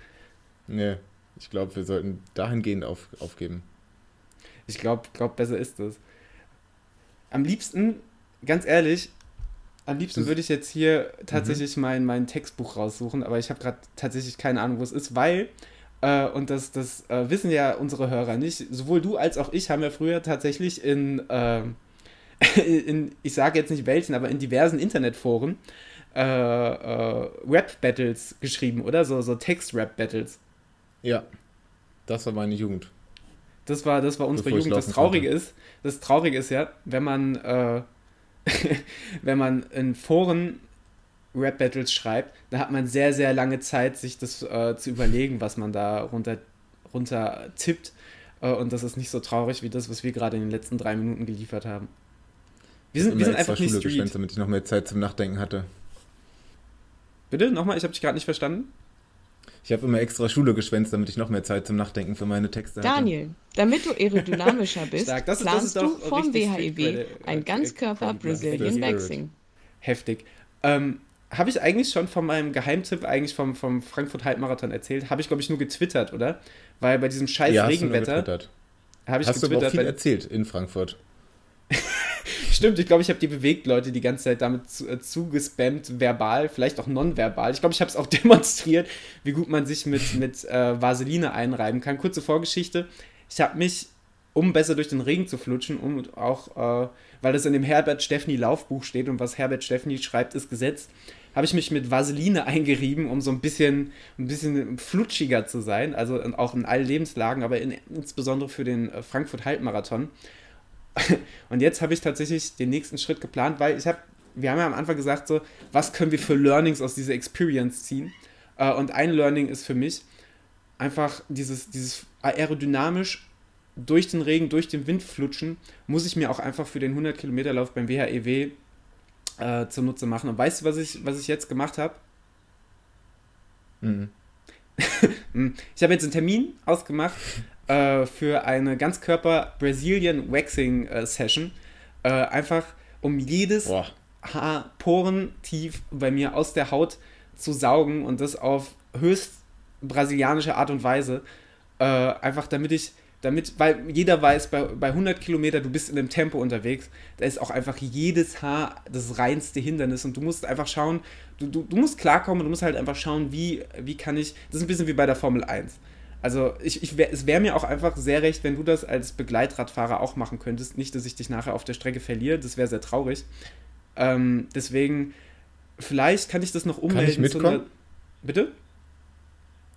nee, ich glaube, wir sollten dahingehend auf, aufgeben. Ich glaube, glaub, besser ist das. Am liebsten, ganz ehrlich, am liebsten würde ich jetzt hier tatsächlich mhm. mein, mein Textbuch raussuchen, aber ich habe gerade tatsächlich keine Ahnung, wo es ist, weil äh, und das, das äh, wissen ja unsere Hörer nicht. Sowohl du als auch ich haben ja früher tatsächlich in, äh, in ich sage jetzt nicht welchen, aber in diversen Internetforen äh, äh, Rap-Battles geschrieben, oder? So, so Text-Rap-Battles. Ja, das war meine Jugend. Das war, das war unsere Bevor Jugend. Das Traurige konnte. ist, das Traurige ist ja, wenn man, äh, wenn man in Foren Rap-Battles schreibt, da hat man sehr, sehr lange Zeit, sich das äh, zu überlegen, was man da runter, runter tippt. Äh, und das ist nicht so traurig wie das, was wir gerade in den letzten drei Minuten geliefert haben. Wir sind, wir sind einfach nicht Schule Street. damit ich noch mehr Zeit zum Nachdenken hatte. Bitte? Nochmal? Ich habe dich gerade nicht verstanden. Ich habe immer extra Schule geschwänzt, damit ich noch mehr Zeit zum Nachdenken für meine Texte hatte. Daniel, damit du aerodynamischer bist, das ist, planst das du vom WHIW ein Ganzkörper Brazilian Waxing. Heftig. Ähm, habe ich eigentlich schon von meinem Geheimtipp eigentlich vom, vom Frankfurt Halbmarathon erzählt? Habe ich, glaube ich, nur getwittert, oder? Weil bei diesem scheiß ja, Regenwetter. Habe ich hast getwittert, du aber viel erzählt in Frankfurt. Stimmt, ich glaube, ich habe die bewegt Leute die ganze Zeit damit zu, äh, zugespammt, verbal, vielleicht auch nonverbal. Ich glaube, ich habe es auch demonstriert, wie gut man sich mit, mit äh, Vaseline einreiben kann. Kurze Vorgeschichte. Ich habe mich, um besser durch den Regen zu flutschen, um auch, äh, weil das in dem Herbert Steffni Laufbuch steht und was Herbert Steffni schreibt, ist Gesetz, habe ich mich mit Vaseline eingerieben, um so ein bisschen, ein bisschen flutschiger zu sein. Also auch in allen Lebenslagen, aber in, insbesondere für den äh, Frankfurt-Halbmarathon. Und jetzt habe ich tatsächlich den nächsten Schritt geplant, weil ich habe, wir haben ja am Anfang gesagt, so, was können wir für Learnings aus dieser Experience ziehen? Äh, und ein Learning ist für mich einfach dieses, dieses aerodynamisch durch den Regen, durch den Wind flutschen, muss ich mir auch einfach für den 100 Kilometer Lauf beim WHEW äh, zunutze machen. Und weißt du, was ich, was ich jetzt gemacht habe? Mhm. Hm. ich habe jetzt einen Termin ausgemacht äh, für eine Ganzkörper Brazilian Waxing äh, Session. Äh, einfach um jedes Boah. Haar porentief bei mir aus der Haut zu saugen und das auf höchst brasilianische Art und Weise. Äh, einfach damit ich damit, weil jeder weiß, bei, bei 100 Kilometer, du bist in einem Tempo unterwegs, da ist auch einfach jedes Haar das reinste Hindernis und du musst einfach schauen, du, du, du musst klarkommen, du musst halt einfach schauen, wie, wie kann ich, das ist ein bisschen wie bei der Formel 1. Also ich, ich wär, es wäre mir auch einfach sehr recht, wenn du das als Begleitradfahrer auch machen könntest. Nicht, dass ich dich nachher auf der Strecke verliere, das wäre sehr traurig. Ähm, deswegen, vielleicht kann ich das noch ummelden. Kann ich mitkommen? Bitte?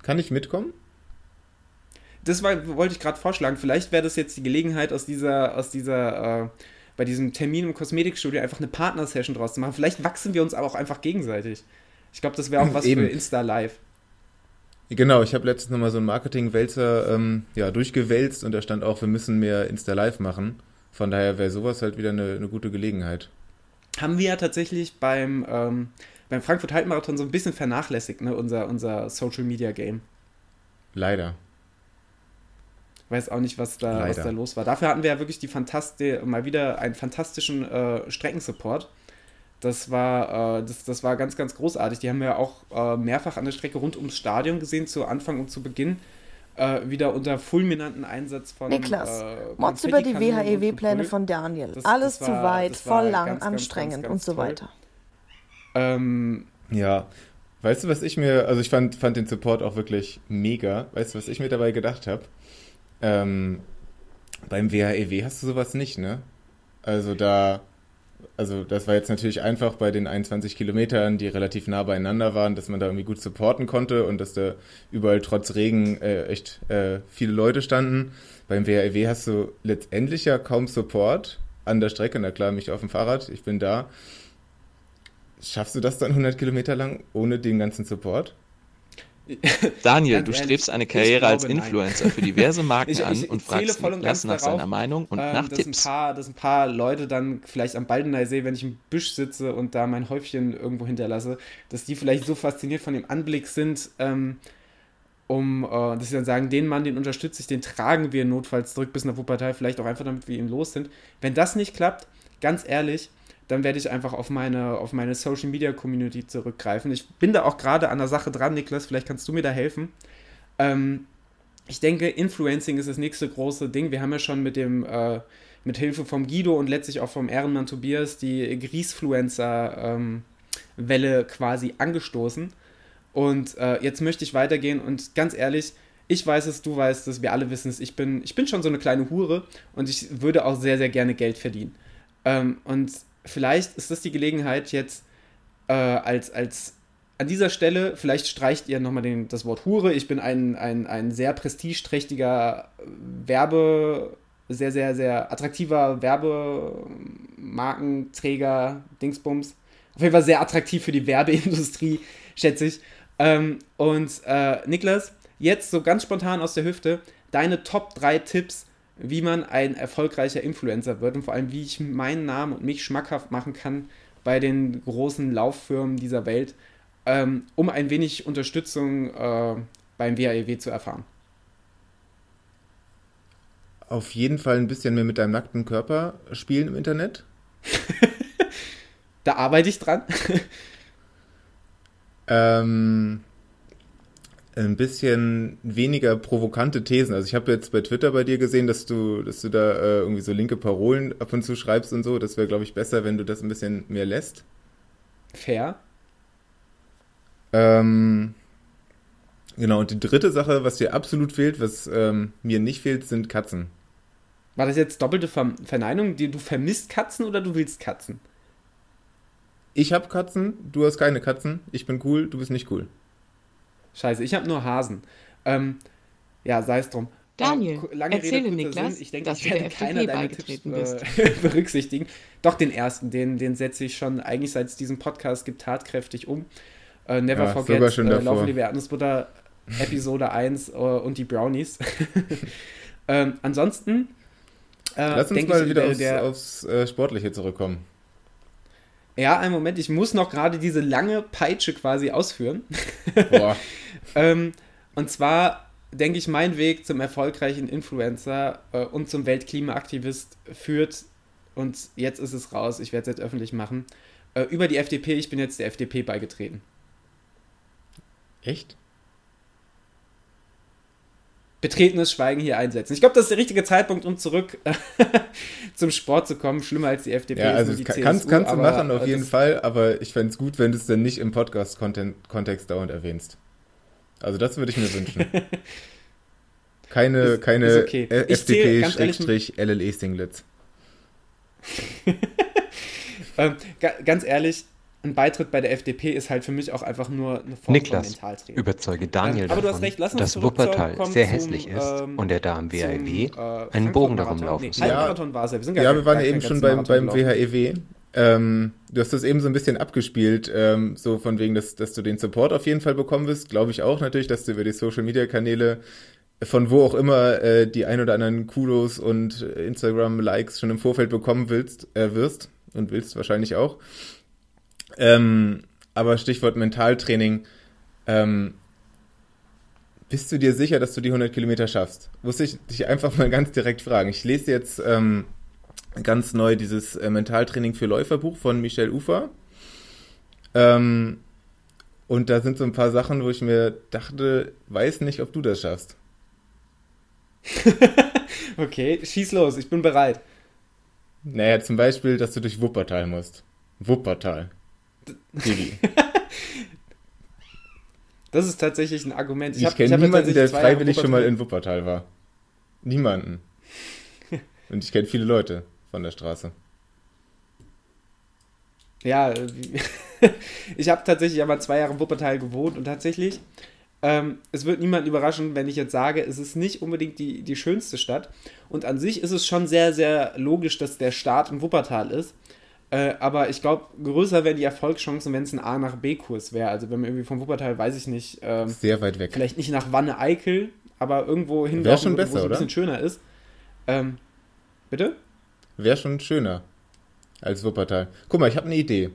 Kann ich mitkommen? Das war, wollte ich gerade vorschlagen. Vielleicht wäre das jetzt die Gelegenheit, aus dieser, aus dieser, äh, bei diesem Termin im Kosmetikstudio einfach eine Partnersession draus zu machen. Vielleicht wachsen wir uns aber auch einfach gegenseitig. Ich glaube, das wäre auch was Eben. für Insta Live. Genau, ich habe letztens nochmal so einen Marketing-Wälzer ähm, ja, durchgewälzt und da stand auch, wir müssen mehr Insta-Live machen. Von daher wäre sowas halt wieder eine, eine, gute Gelegenheit. Haben wir ja tatsächlich beim, ähm, beim Frankfurt Halbmarathon so ein bisschen vernachlässigt, ne, unser, unser Social-Media-Game. Leider. Weiß auch nicht, was da, was da los war. Dafür hatten wir ja wirklich die Fantaste mal wieder einen fantastischen äh, Streckensupport. Das war, äh, das, das war ganz, ganz großartig. Die haben wir auch äh, mehrfach an der Strecke rund ums Stadion gesehen, zu Anfang und zu Beginn. Äh, wieder unter fulminanten Einsatz von. Niklas, äh, Mods über die WHEW-Pläne von Daniel. Das, Alles das war, zu weit, voll lang, ganz, anstrengend ganz, ganz, und so weiter. Ähm, ja, weißt du, was ich mir, also ich fand, fand den Support auch wirklich mega. Weißt du, was ich mir dabei gedacht habe? Ähm, beim WHEW hast du sowas nicht, ne? Also da also das war jetzt natürlich einfach bei den 21 Kilometern, die relativ nah beieinander waren, dass man da irgendwie gut supporten konnte und dass da überall trotz Regen äh, echt äh, viele Leute standen. Beim WRW hast du letztendlich ja kaum Support an der Strecke. Na klar, mich auf dem Fahrrad, ich bin da. Schaffst du das dann 100 Kilometer lang ohne den ganzen Support? Daniel, du strebst eine Karriere als Influencer nein. für diverse Marken ich, ich, an und fragst Niklas nach darauf, seiner Meinung und ähm, nach dass Tipps. Ein paar, dass ein paar Leute dann vielleicht am Baldeneysee, wenn ich im Büsch sitze und da mein Häufchen irgendwo hinterlasse, dass die vielleicht so fasziniert von dem Anblick sind, ähm, um, äh, dass sie dann sagen, den Mann, den unterstütze ich, den tragen wir notfalls zurück bis nach Wuppertal, vielleicht auch einfach, damit wir ihn los sind. Wenn das nicht klappt, ganz ehrlich, dann werde ich einfach auf meine, auf meine Social Media Community zurückgreifen. Ich bin da auch gerade an der Sache dran, Niklas, vielleicht kannst du mir da helfen. Ähm, ich denke, Influencing ist das nächste große Ding. Wir haben ja schon mit dem, äh, mit Hilfe vom Guido und letztlich auch vom Ehrenmann Tobias die Griesfluencer-Welle ähm, quasi angestoßen. Und äh, jetzt möchte ich weitergehen und ganz ehrlich, ich weiß es, du weißt es, wir alle wissen es. Ich bin, ich bin schon so eine kleine Hure und ich würde auch sehr, sehr gerne Geld verdienen. Ähm, und vielleicht ist das die Gelegenheit jetzt äh, als, als an dieser Stelle, vielleicht streicht ihr nochmal das Wort Hure. Ich bin ein, ein, ein sehr prestigeträchtiger Werbe, sehr, sehr, sehr attraktiver Werbemarkenträger, Dingsbums. Auf jeden Fall sehr attraktiv für die Werbeindustrie, schätze ich. Ähm, und äh, Niklas, jetzt so ganz spontan aus der Hüfte, deine Top 3 Tipps wie man ein erfolgreicher Influencer wird und vor allem, wie ich meinen Namen und mich schmackhaft machen kann bei den großen Lauffirmen dieser Welt, ähm, um ein wenig Unterstützung äh, beim WAEW e zu erfahren. Auf jeden Fall ein bisschen mehr mit deinem nackten Körper spielen im Internet. da arbeite ich dran. ähm, ein bisschen weniger provokante Thesen. Also ich habe jetzt bei Twitter bei dir gesehen, dass du, dass du da äh, irgendwie so linke Parolen ab und zu schreibst und so. Das wäre, glaube ich, besser, wenn du das ein bisschen mehr lässt. Fair. Ähm, genau, und die dritte Sache, was dir absolut fehlt, was ähm, mir nicht fehlt, sind Katzen. War das jetzt doppelte Ver Verneinung? Du vermisst Katzen oder du willst Katzen? Ich habe Katzen, du hast keine Katzen. Ich bin cool, du bist nicht cool. Scheiße, ich habe nur Hasen. Ähm, ja, sei es drum. Daniel, äh, lange erzähle Rede, Niklas, Sinn. Ich denke, ich werde keiner deiner Tipps äh, berücksichtigen. Doch, den ersten, den, den setze ich schon eigentlich seit es diesen Podcast gibt, tatkräftig um. Äh, Never ja, Forget, äh, Laufen die Erdnussbutter, Episode 1 äh, und die Brownies. ähm, ansonsten äh, Lass uns mal ich, wieder aufs, der, aufs äh, Sportliche zurückkommen. Ja, einen Moment, ich muss noch gerade diese lange Peitsche quasi ausführen. Boah. Ähm, und zwar denke ich, mein Weg zum erfolgreichen Influencer äh, und zum Weltklimaaktivist führt, und jetzt ist es raus, ich werde es jetzt öffentlich machen, äh, über die FDP, ich bin jetzt der FDP beigetreten. Echt? betretenes Schweigen hier einsetzen. Ich glaube, das ist der richtige Zeitpunkt, um zurück zum Sport zu kommen. Schlimmer als die FDP. Ja, also die kannst, CSU, kannst du machen, auf jeden Fall, aber ich fände es gut, wenn du es dann nicht im Podcast-Kontext dauernd erwähnst. Also das würde ich mir wünschen. Keine, ist, keine ist okay. FDP-LLE-Singlets. ähm, ganz ehrlich, ein Beitritt bei der FDP ist halt für mich auch einfach nur eine Form Niklas, von Mentaltraining. überzeuge Daniel ähm, aber davon, recht, dass Wuppertal sehr hässlich zum, ist ähm, und er da am WHEW äh, einen Bogen darum laufen nee, Wir ja, ja wir waren ja eben schon beim, beim WHEW. Ähm, du hast das eben so ein bisschen abgespielt, ähm, so von wegen, dass, dass du den Support auf jeden Fall bekommen wirst. Glaube ich auch natürlich, dass du über die Social-Media-Kanäle von wo auch immer äh, die ein oder anderen Kudos und Instagram-Likes schon im Vorfeld bekommen willst, äh, wirst und willst wahrscheinlich auch. Ähm, aber Stichwort Mentaltraining. Ähm, bist du dir sicher, dass du die 100 Kilometer schaffst? Muss ich dich einfach mal ganz direkt fragen. Ich lese jetzt ähm, ganz neu dieses äh, Mentaltraining für Läuferbuch von Michel Ufer. Ähm, und da sind so ein paar Sachen, wo ich mir dachte, weiß nicht, ob du das schaffst. okay, schieß los, ich bin bereit. Naja, zum Beispiel, dass du durch Wuppertal musst. Wuppertal. das ist tatsächlich ein Argument. Ich, ich kenne niemanden, der freiwillig schon mal in Wuppertal war. Niemanden. Und ich kenne viele Leute von der Straße. Ja, ich habe tatsächlich aber zwei Jahre in Wuppertal gewohnt und tatsächlich, ähm, es wird niemanden überraschen, wenn ich jetzt sage, es ist nicht unbedingt die, die schönste Stadt. Und an sich ist es schon sehr, sehr logisch, dass der Start in Wuppertal ist. Äh, aber ich glaube, größer wären die Erfolgschancen, wenn es ein A nach B-Kurs wäre. Also wenn man irgendwie vom Wuppertal, weiß ich nicht. Ähm, Sehr weit weg. Vielleicht nicht nach Wanne-Eickel, aber irgendwo hin, wäre schon besser, wo es ein bisschen schöner ist. Ähm, bitte? Wäre schon schöner als Wuppertal. Guck mal, ich habe eine Idee.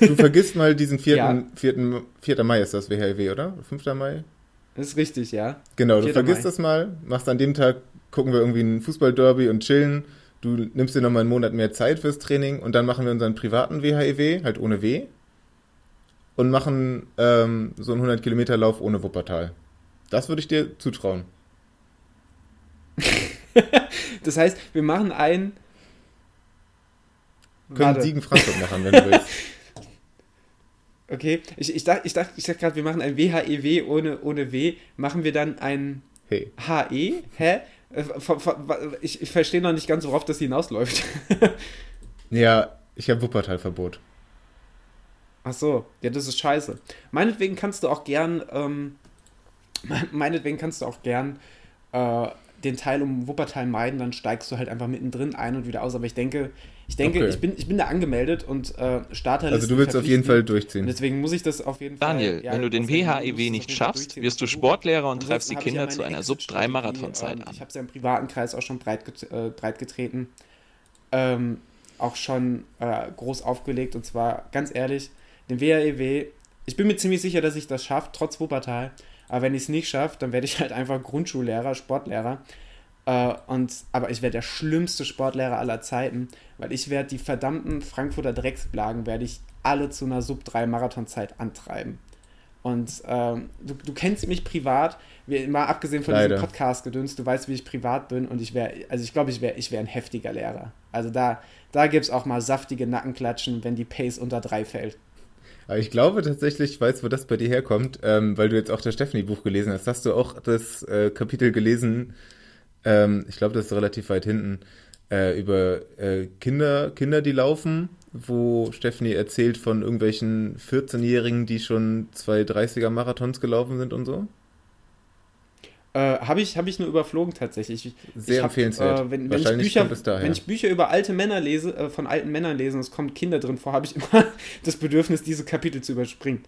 Du, vergisst mal diesen 4. ja. 4. 4. Mai ist das WHW, oder? 5. Mai? Das ist richtig, ja. Genau, du vergisst Mai. das mal, machst an dem Tag, gucken wir irgendwie ein Fußballderby und chillen du nimmst dir nochmal einen Monat mehr Zeit fürs Training und dann machen wir unseren privaten WHEW, e halt ohne W, und machen ähm, so einen 100 Kilometer Lauf ohne Wuppertal. Das würde ich dir zutrauen. das heißt, wir machen einen. Können Siegen Frankfurt machen, wenn du willst. Okay, ich, ich dachte ich dacht, ich dacht gerade, wir machen ein WHEW e ohne, ohne W. Machen wir dann ein hey. HE? Hä? Äh, ich, ich verstehe noch nicht ganz, worauf das hinausläuft. ja, ich habe Wuppertal-Verbot. Ach so, ja, das ist scheiße. Meinetwegen kannst du auch gern, ähm, meinetwegen kannst du auch gern äh, den Teil um Wuppertal meiden, dann steigst du halt einfach mittendrin ein und wieder aus. Aber ich denke, ich denke, okay. ich, bin, ich bin da angemeldet und äh, Starterlisten Also du willst auf jeden Fall durchziehen. Deswegen muss ich das auf jeden Daniel, Fall. Daniel, ja, wenn du den WHEW nicht schaffst, wirst du Sportlehrer und treibst die Kinder ja zu einer Sub-3-Marathonzeit an. Ich habe es ja im privaten Kreis auch schon breit, äh, breit getreten. Ähm, auch schon äh, groß aufgelegt und zwar ganz ehrlich, den WHEW, ich bin mir ziemlich sicher, dass ich das schaffe, trotz Wuppertal. Aber wenn ich es nicht schaffe, dann werde ich halt einfach Grundschullehrer, Sportlehrer. Äh, und, aber ich werde der schlimmste Sportlehrer aller Zeiten, weil ich werde die verdammten Frankfurter Drecksblagen, werde ich alle zu einer Sub-3-Marathonzeit antreiben. Und ähm, du, du kennst mich privat, wie, mal abgesehen von Leider. diesem Podcast-Gedöns, du weißt, wie ich privat bin und ich wäre, also ich glaube, ich wäre ich wär ein heftiger Lehrer. Also da, da gibt es auch mal saftige Nackenklatschen, wenn die Pace unter drei fällt. Aber ich glaube tatsächlich, ich weiß, wo das bei dir herkommt, ähm, weil du jetzt auch das Stephanie-Buch gelesen hast. Hast du auch das äh, Kapitel gelesen, ähm, ich glaube, das ist relativ weit hinten, äh, über äh, Kinder, Kinder, die laufen, wo Stephanie erzählt von irgendwelchen 14-Jährigen, die schon zwei 30er-Marathons gelaufen sind und so? Äh, habe ich, hab ich nur überflogen tatsächlich. Ich, Sehr ich hab, empfehlenswert. Äh, wenn, wenn, ich Bücher, wenn ich Bücher über alte Männer lese, äh, von alten Männern lese und es kommen Kinder drin vor, habe ich immer das Bedürfnis, diese Kapitel zu überspringen.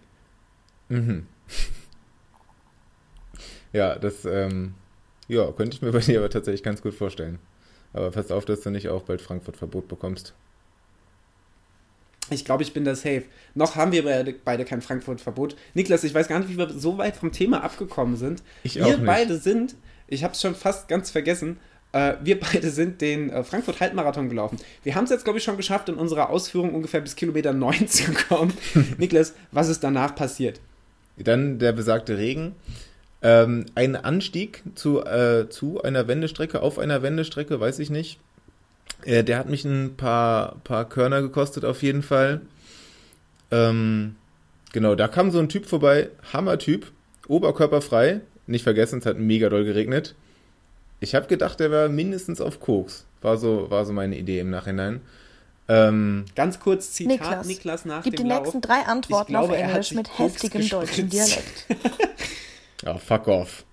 Mhm. ja, das, ähm, ja, könnte ich mir bei dir aber tatsächlich ganz gut vorstellen. Aber pass auf, dass du nicht auch bald Frankfurt-Verbot bekommst. Ich glaube, ich bin da safe. Noch haben wir beide, kein Frankfurt-Verbot. Niklas, ich weiß gar nicht, wie wir so weit vom Thema abgekommen sind. Ich wir beide sind, ich habe es schon fast ganz vergessen, äh, wir beide sind den äh, Frankfurt-Halbmarathon gelaufen. Wir haben es jetzt, glaube ich, schon geschafft, in unserer Ausführung ungefähr bis Kilometer 9 zu kommen. Niklas, was ist danach passiert? Dann der besagte Regen. Ähm, ein Anstieg zu, äh, zu einer Wendestrecke, auf einer Wendestrecke, weiß ich nicht. Äh, der hat mich ein paar, paar Körner gekostet, auf jeden Fall. Ähm, genau, da kam so ein Typ vorbei, Hammertyp, oberkörperfrei, nicht vergessen, es hat mega doll geregnet. Ich habe gedacht, er wäre mindestens auf Koks. War so, war so meine Idee im Nachhinein. Ähm, Ganz kurz Zitat Niklas, Niklas nach Gib die Lauf. nächsten drei Antworten glaube, auf Englisch mit heftigem deutschen Dialekt. ja, fuck off.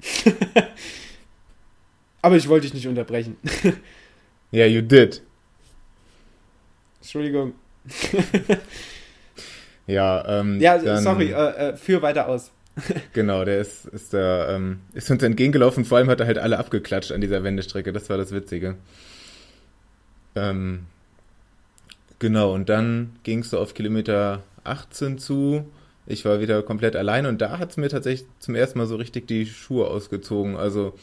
Aber ich wollte dich nicht unterbrechen. Ja, yeah, you did. Entschuldigung. ja, ähm, Ja, dann, sorry, äh, äh, führ weiter aus. genau, der ist, ist, da, ähm, ist uns entgegengelaufen. Vor allem hat er halt alle abgeklatscht an dieser Wendestrecke. Das war das Witzige. Ähm, genau, und dann ging es so auf Kilometer 18 zu. Ich war wieder komplett allein und da hat es mir tatsächlich zum ersten Mal so richtig die Schuhe ausgezogen. Also,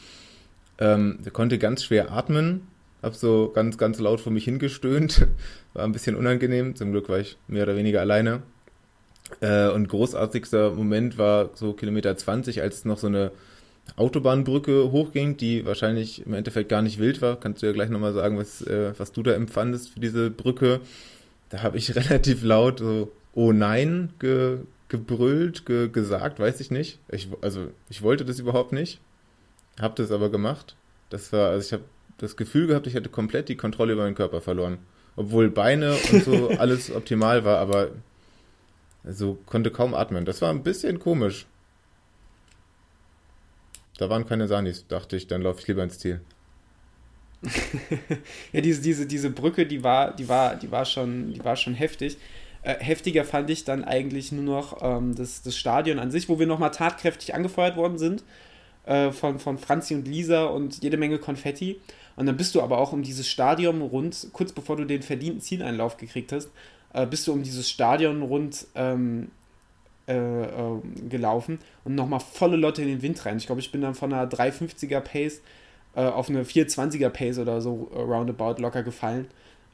ähm, konnte ganz schwer atmen, hab so ganz, ganz laut vor mich hingestöhnt. War ein bisschen unangenehm. Zum Glück war ich mehr oder weniger alleine. Äh, und großartigster Moment war so Kilometer 20, als noch so eine Autobahnbrücke hochging, die wahrscheinlich im Endeffekt gar nicht wild war. Kannst du ja gleich nochmal sagen, was, äh, was du da empfandest für diese Brücke. Da habe ich relativ laut so Oh nein ge, gebrüllt, ge, gesagt, weiß ich nicht. Ich, also ich wollte das überhaupt nicht, habe das aber gemacht. Das war, also ich habe das Gefühl gehabt, ich hätte komplett die Kontrolle über meinen Körper verloren. Obwohl Beine und so alles optimal war, aber so konnte kaum atmen. Das war ein bisschen komisch. Da waren keine Sanis, dachte ich, dann laufe ich lieber ins Ziel. ja, diese, diese, diese Brücke, die war, die war, die war schon, die war schon heftig. Äh, heftiger fand ich dann eigentlich nur noch ähm, das, das Stadion an sich, wo wir nochmal tatkräftig angefeuert worden sind äh, von, von Franzi und Lisa und jede Menge Konfetti. Und dann bist du aber auch um dieses Stadion rund, kurz bevor du den verdienten Zieleinlauf gekriegt hast, äh, bist du um dieses Stadion rund ähm, äh, äh, gelaufen und nochmal volle Lotte in den Wind rein. Ich glaube, ich bin dann von einer 350er Pace auf eine 420er Pace oder so roundabout locker gefallen.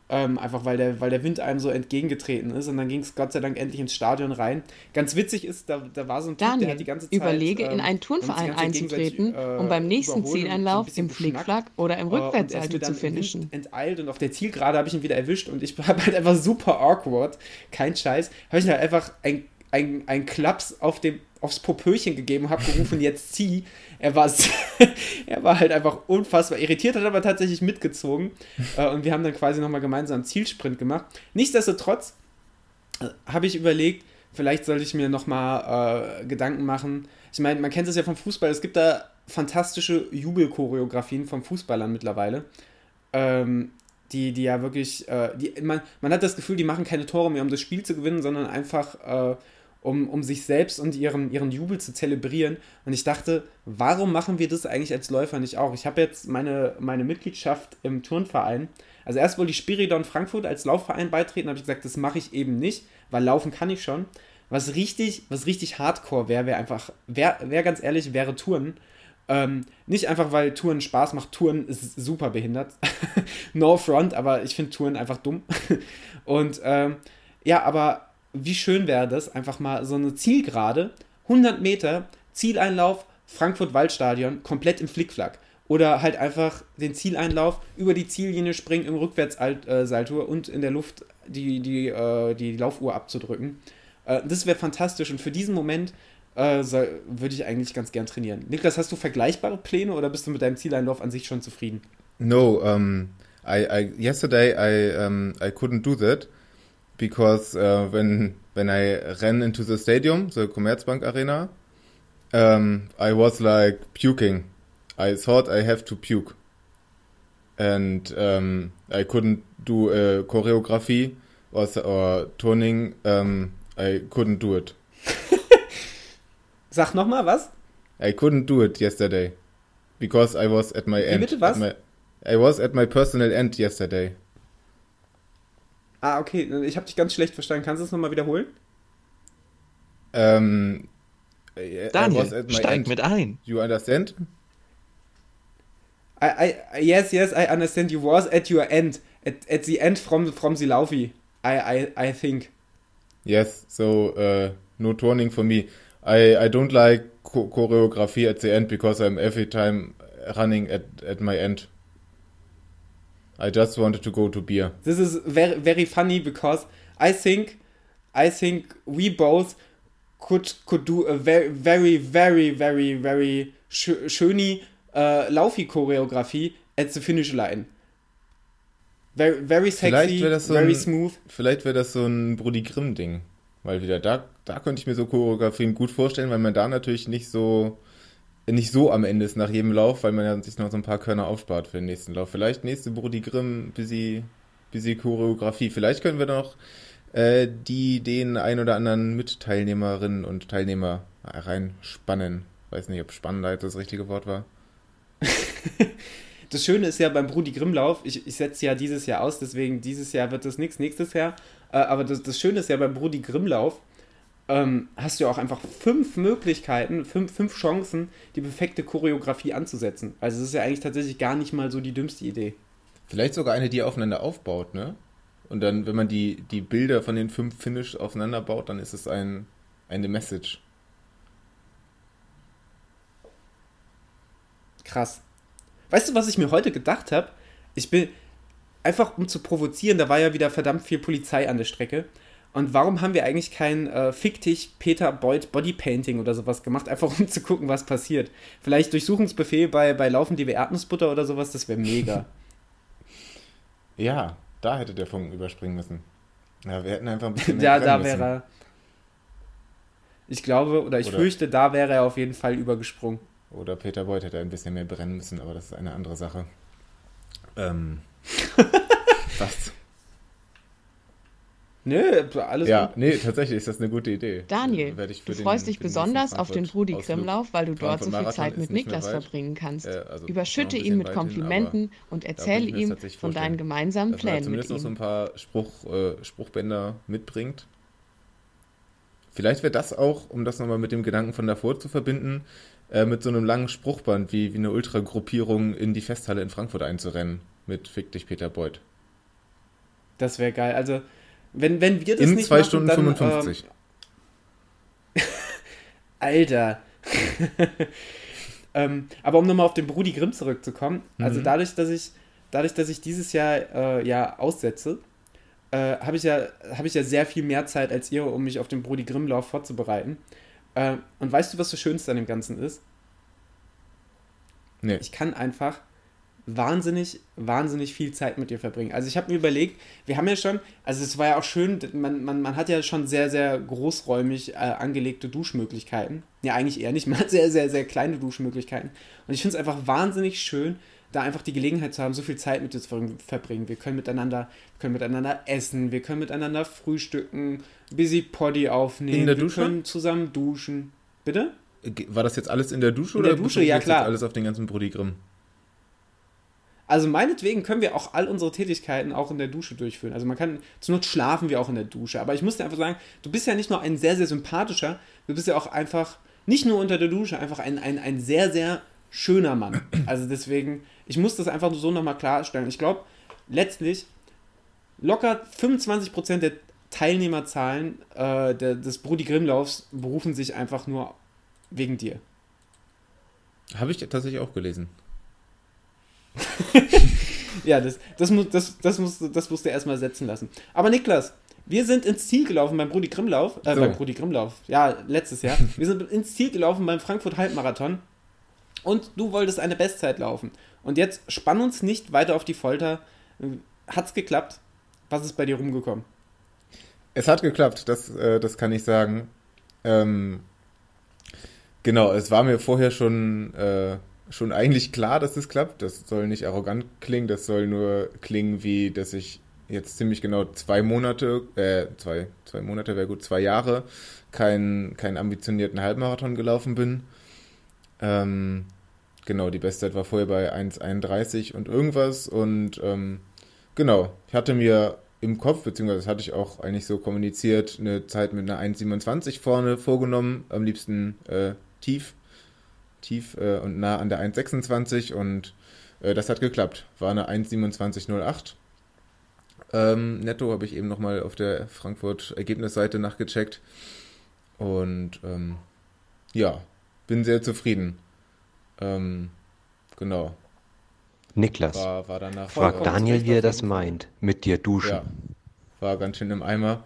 Ähm, einfach weil der, weil der Wind einem so entgegengetreten ist. Und dann ging es Gott sei Dank endlich ins Stadion rein. Ganz witzig ist, da, da war so ein Typ, Daniel, der hat die ganze Zeit. Überlege, ähm, in einen Turnverein einzutreten, äh, um beim nächsten Zieleinlauf so im Flickflack oder im äh, Rückwärtssalto zu finishen. Enteilt und auf der Zielgerade habe ich ihn wieder erwischt und ich habe halt einfach super awkward, kein Scheiß, habe ich halt einfach ein, ein, ein Klaps auf dem, aufs Popöchen gegeben habe gerufen, jetzt zieh er war, er war halt einfach unfassbar irritiert, hat aber tatsächlich mitgezogen. Äh, und wir haben dann quasi nochmal gemeinsam Zielsprint gemacht. Nichtsdestotrotz äh, habe ich überlegt, vielleicht sollte ich mir nochmal äh, Gedanken machen. Ich meine, man kennt es ja vom Fußball, es gibt da fantastische Jubelchoreografien von Fußballern mittlerweile. Ähm, die, die ja wirklich, äh, die, man, man hat das Gefühl, die machen keine Tore mehr, um das Spiel zu gewinnen, sondern einfach, äh, um, um sich selbst und ihren, ihren Jubel zu zelebrieren. Und ich dachte, warum machen wir das eigentlich als Läufer nicht auch? Ich habe jetzt meine, meine Mitgliedschaft im Turnverein. Also erst wollte ich Spiridon Frankfurt als Laufverein beitreten, habe ich gesagt, das mache ich eben nicht, weil laufen kann ich schon. Was richtig, was richtig hardcore wäre, wäre einfach, wäre wär ganz ehrlich, wäre Touren. Ähm, nicht einfach, weil Touren Spaß macht. Touren ist super behindert. no front, aber ich finde Touren einfach dumm. Und ähm, ja, aber wie schön wäre das, einfach mal so eine Zielgerade, 100 Meter, Zieleinlauf, Frankfurt-Waldstadion, komplett im Flickflack. Oder halt einfach den Zieleinlauf über die Ziellinie springen im Rückwärtssalto und in der Luft die, die, äh, die Laufuhr abzudrücken. Äh, das wäre fantastisch und für diesen Moment äh, würde ich eigentlich ganz gern trainieren. Niklas, hast du vergleichbare Pläne oder bist du mit deinem Zieleinlauf an sich schon zufrieden? No, um, I, I yesterday I, um, I couldn't do that. Because uh, when when I ran into the stadium, the Commerzbank Arena, um, I was like puking. I thought I have to puke, and um, I couldn't do a choreography or, or turning. Um, I couldn't do it. Sag noch mal was? I couldn't do it yesterday because I was at my Wie end. Bitte was? My, I was at my personal end yesterday. Ah, okay, ich habe dich ganz schlecht verstanden. Kannst du es nochmal wiederholen? Ähm. Daniel, steig end. mit ein. You understand? I, I, yes, yes, I understand. You was at your end. At, at the end from, from the Laufi. I, I, I think. Yes, so uh, no turning for me. I, I don't like choreography at the end because I'm every time running at, at my end. I just wanted to go to beer. This is very very funny because I think I think we both could, could do a very, very, very, very, very sch schöne uh, Laufi-Choreografie at the finish line. Very, very sexy, so very ein, smooth. Vielleicht wäre das so ein Brody Grimm-Ding. Weil wieder da, da könnte ich mir so Choreografien gut vorstellen, weil man da natürlich nicht so nicht so am Ende ist nach jedem Lauf, weil man ja sich noch so ein paar Körner aufspart für den nächsten Lauf. Vielleicht nächste Brody Grimm, busy Choreografie. Vielleicht können wir noch äh, die den ein oder anderen Mitteilnehmerinnen und Teilnehmer reinspannen. Weiß nicht, ob spannender jetzt das richtige Wort war. das Schöne ist ja beim Brudi Grimmlauf, ich, ich setze ja dieses Jahr aus, deswegen dieses Jahr wird das nichts, nächstes Jahr. Äh, aber das, das Schöne ist ja beim Brudi Grimmlauf, ähm, hast du auch einfach fünf Möglichkeiten, fünf, fünf Chancen, die perfekte Choreografie anzusetzen. Also es ist ja eigentlich tatsächlich gar nicht mal so die dümmste Idee. Vielleicht sogar eine, die aufeinander aufbaut, ne? Und dann, wenn man die, die Bilder von den fünf Finish aufeinander baut, dann ist es ein, eine Message. Krass. Weißt du, was ich mir heute gedacht habe? Ich bin einfach um zu provozieren, da war ja wieder verdammt viel Polizei an der Strecke. Und warum haben wir eigentlich kein äh, Fick Peter Beuth Bodypainting oder sowas gemacht, einfach um zu gucken, was passiert? Vielleicht Durchsuchungsbefehl bei, bei Laufen die Erdnussbutter oder sowas, das wäre mega. ja, da hätte der Funken überspringen müssen. Ja, wir hätten einfach ein bisschen mehr Ja, da wäre er. Ich glaube, oder ich oder fürchte, da wäre er auf jeden Fall übergesprungen. Oder Peter Beuth hätte ein bisschen mehr brennen müssen, aber das ist eine andere Sache. Ähm. was? Nö, alles Ja, gut. nee, tatsächlich ist das eine gute Idee. Daniel, du freust dich besonders auf den Brudi Grimmlauf, weil du dort so viel Zeit mit Niklas verbringen kannst. Äh, also Überschütte ihn mit Komplimenten hin, und erzähle ihm von deinen gemeinsamen Plänen dass Plänen. Zumindest noch so ein paar Spruch, äh, Spruchbänder mitbringt. Vielleicht wäre das auch, um das nochmal mit dem Gedanken von davor zu verbinden, äh, mit so einem langen Spruchband wie, wie eine Ultragruppierung in die Festhalle in Frankfurt einzurennen. Mit Fick dich, Peter Beuth. Das wäre geil. Also, wenn, wenn wir das In nicht zwei machen, Stunden dann, 55. Ähm, Alter. ähm, aber um nochmal auf den Brudi Grimm zurückzukommen, also mhm. also dadurch, dass ich, dadurch, dass ich dieses Jahr äh, ja aussetze, äh, habe ich, ja, hab ich ja sehr viel mehr Zeit als ihr, um mich auf den Brudi Grimm-Lauf vorzubereiten. Äh, und weißt du, was das Schönste an dem Ganzen ist? Nee. Ich kann einfach wahnsinnig, wahnsinnig viel Zeit mit dir verbringen. Also ich habe mir überlegt, wir haben ja schon, also es war ja auch schön, man, man, man hat ja schon sehr, sehr großräumig äh, angelegte Duschmöglichkeiten. Ja, eigentlich eher nicht, man hat sehr, sehr, sehr kleine Duschmöglichkeiten. Und ich finde es einfach wahnsinnig schön, da einfach die Gelegenheit zu haben, so viel Zeit mit dir zu verbringen. Wir können miteinander, wir können miteinander essen, wir können miteinander frühstücken, Busy Poddy aufnehmen, in der wir Dusche? können zusammen duschen. Bitte? War das jetzt alles in der Dusche in der oder Dusche, ja klar. alles auf den ganzen Brody Grimm? Also meinetwegen können wir auch all unsere Tätigkeiten auch in der Dusche durchführen. Also man kann, zur Not schlafen wir auch in der Dusche. Aber ich muss dir einfach sagen, du bist ja nicht nur ein sehr, sehr sympathischer, du bist ja auch einfach, nicht nur unter der Dusche, einfach ein, ein, ein sehr, sehr schöner Mann. Also deswegen, ich muss das einfach so nochmal klarstellen. Ich glaube, letztlich locker 25% der Teilnehmerzahlen äh, der, des Brudi Grimmlaufs berufen sich einfach nur wegen dir. Habe ich tatsächlich auch gelesen. ja, das, das, muss, das, das, muss, das musst du erstmal setzen lassen. Aber Niklas, wir sind ins Ziel gelaufen beim Brudi Grimmlauf, äh, so. beim Brudi Grimmlauf, ja, letztes Jahr. Wir sind ins Ziel gelaufen beim Frankfurt Halbmarathon und du wolltest eine Bestzeit laufen. Und jetzt spann uns nicht weiter auf die Folter. Hat's geklappt? Was ist bei dir rumgekommen? Es hat geklappt, das, äh, das kann ich sagen. Ähm, genau, es war mir vorher schon äh, schon eigentlich klar, dass es klappt. Das soll nicht arrogant klingen, das soll nur klingen wie, dass ich jetzt ziemlich genau zwei Monate, äh, zwei, zwei Monate wäre gut, zwei Jahre keinen keinen ambitionierten Halbmarathon gelaufen bin. Ähm, genau, die Bestzeit war vorher bei 1,31 und irgendwas und ähm, genau, ich hatte mir im Kopf, beziehungsweise das hatte ich auch eigentlich so kommuniziert, eine Zeit mit einer 1,27 vorne vorgenommen, am liebsten äh, tief tief äh, und nah an der 1,26 und äh, das hat geklappt. War eine 1,27,08. Ähm, netto habe ich eben nochmal auf der Frankfurt-Ergebnisseite nachgecheckt. Und ähm, ja, bin sehr zufrieden. Ähm, genau. Niklas, war, war frag Daniel, wie er das meint, mit dir duschen. Ja, war ganz schön im Eimer.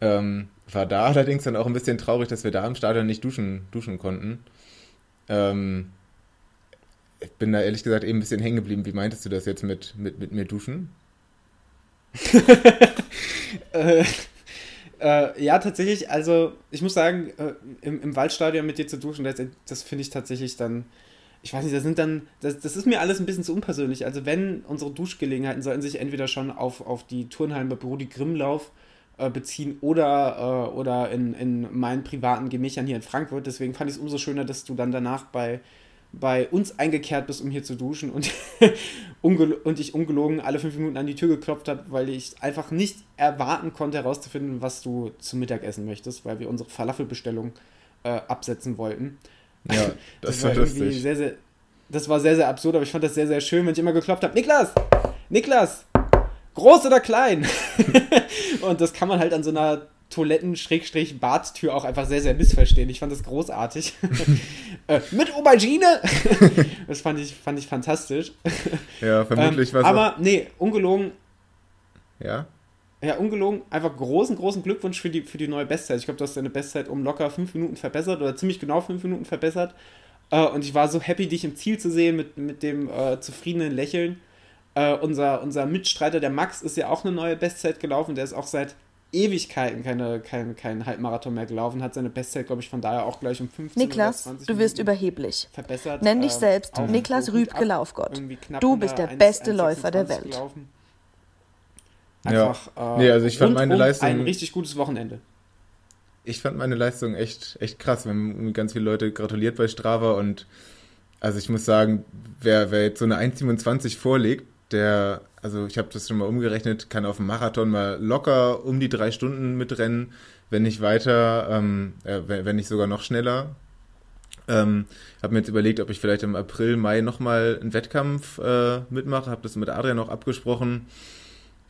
Ähm, war da allerdings dann auch ein bisschen traurig, dass wir da im Stadion nicht duschen, duschen konnten. Ähm, ich bin da ehrlich gesagt eben ein bisschen hängen geblieben. Wie meintest du das jetzt mit, mit, mit mir duschen? äh, äh, ja, tatsächlich, also ich muss sagen, äh, im, im Waldstadion mit dir zu duschen, das, das finde ich tatsächlich dann, ich weiß nicht, das sind dann, das, das ist mir alles ein bisschen zu unpersönlich. Also wenn unsere Duschgelegenheiten sollten sich entweder schon auf, auf die Turnhallen bei Brudi Grimmlauf äh, beziehen oder, äh, oder in, in meinen privaten Gemächern hier in Frankfurt. Deswegen fand ich es umso schöner, dass du dann danach bei bei uns eingekehrt bist, um hier zu duschen und, und ich ungelogen alle fünf Minuten an die Tür geklopft habe, weil ich einfach nicht erwarten konnte, herauszufinden, was du zum Mittag essen möchtest, weil wir unsere Falafelbestellung äh, absetzen wollten. Ja, das, das war irgendwie sehr, sehr, das war sehr, sehr absurd, aber ich fand das sehr, sehr schön, wenn ich immer geklopft habe, Niklas! Niklas! Groß oder klein? und das kann man halt an so einer Toiletten-Badtür auch einfach sehr, sehr missverstehen. Ich fand das großartig. äh, mit Aubergine! das fand ich, fand ich fantastisch. Ja, vermutlich ähm, was. Aber nee, ungelogen. Ja? Ja, ungelogen. Einfach großen, großen Glückwunsch für die, für die neue Bestzeit. Ich glaube, du hast deine Bestzeit um locker fünf Minuten verbessert oder ziemlich genau fünf Minuten verbessert. Äh, und ich war so happy, dich im Ziel zu sehen mit, mit dem äh, zufriedenen Lächeln. Uh, unser, unser Mitstreiter, der Max, ist ja auch eine neue Bestzeit gelaufen. Der ist auch seit Ewigkeiten keine, kein, kein Halbmarathon mehr gelaufen, hat seine Bestzeit, glaube ich, von daher auch gleich um 15 Niklas, oder 20 du wirst überheblich. Verbessert. Nenn dich äh, selbst Niklas Rübke Laufgott. Du bist der 1, beste 1, Läufer der Welt. Gelaufen. Einfach, ja. Äh, nee, also ich fand meine Leistung. Ein richtig gutes Wochenende. Ich fand meine Leistung echt, echt krass. Wir haben ganz viele Leute gratuliert bei Strava und also ich muss sagen, wer, wer jetzt so eine 1,27 vorlegt, der also ich habe das schon mal umgerechnet, kann auf dem Marathon mal locker um die drei Stunden mitrennen, wenn nicht weiter, ähm, äh, wenn nicht sogar noch schneller. Ähm, habe mir jetzt überlegt, ob ich vielleicht im April, Mai nochmal einen Wettkampf äh, mitmache. Habe das mit Adrian noch abgesprochen.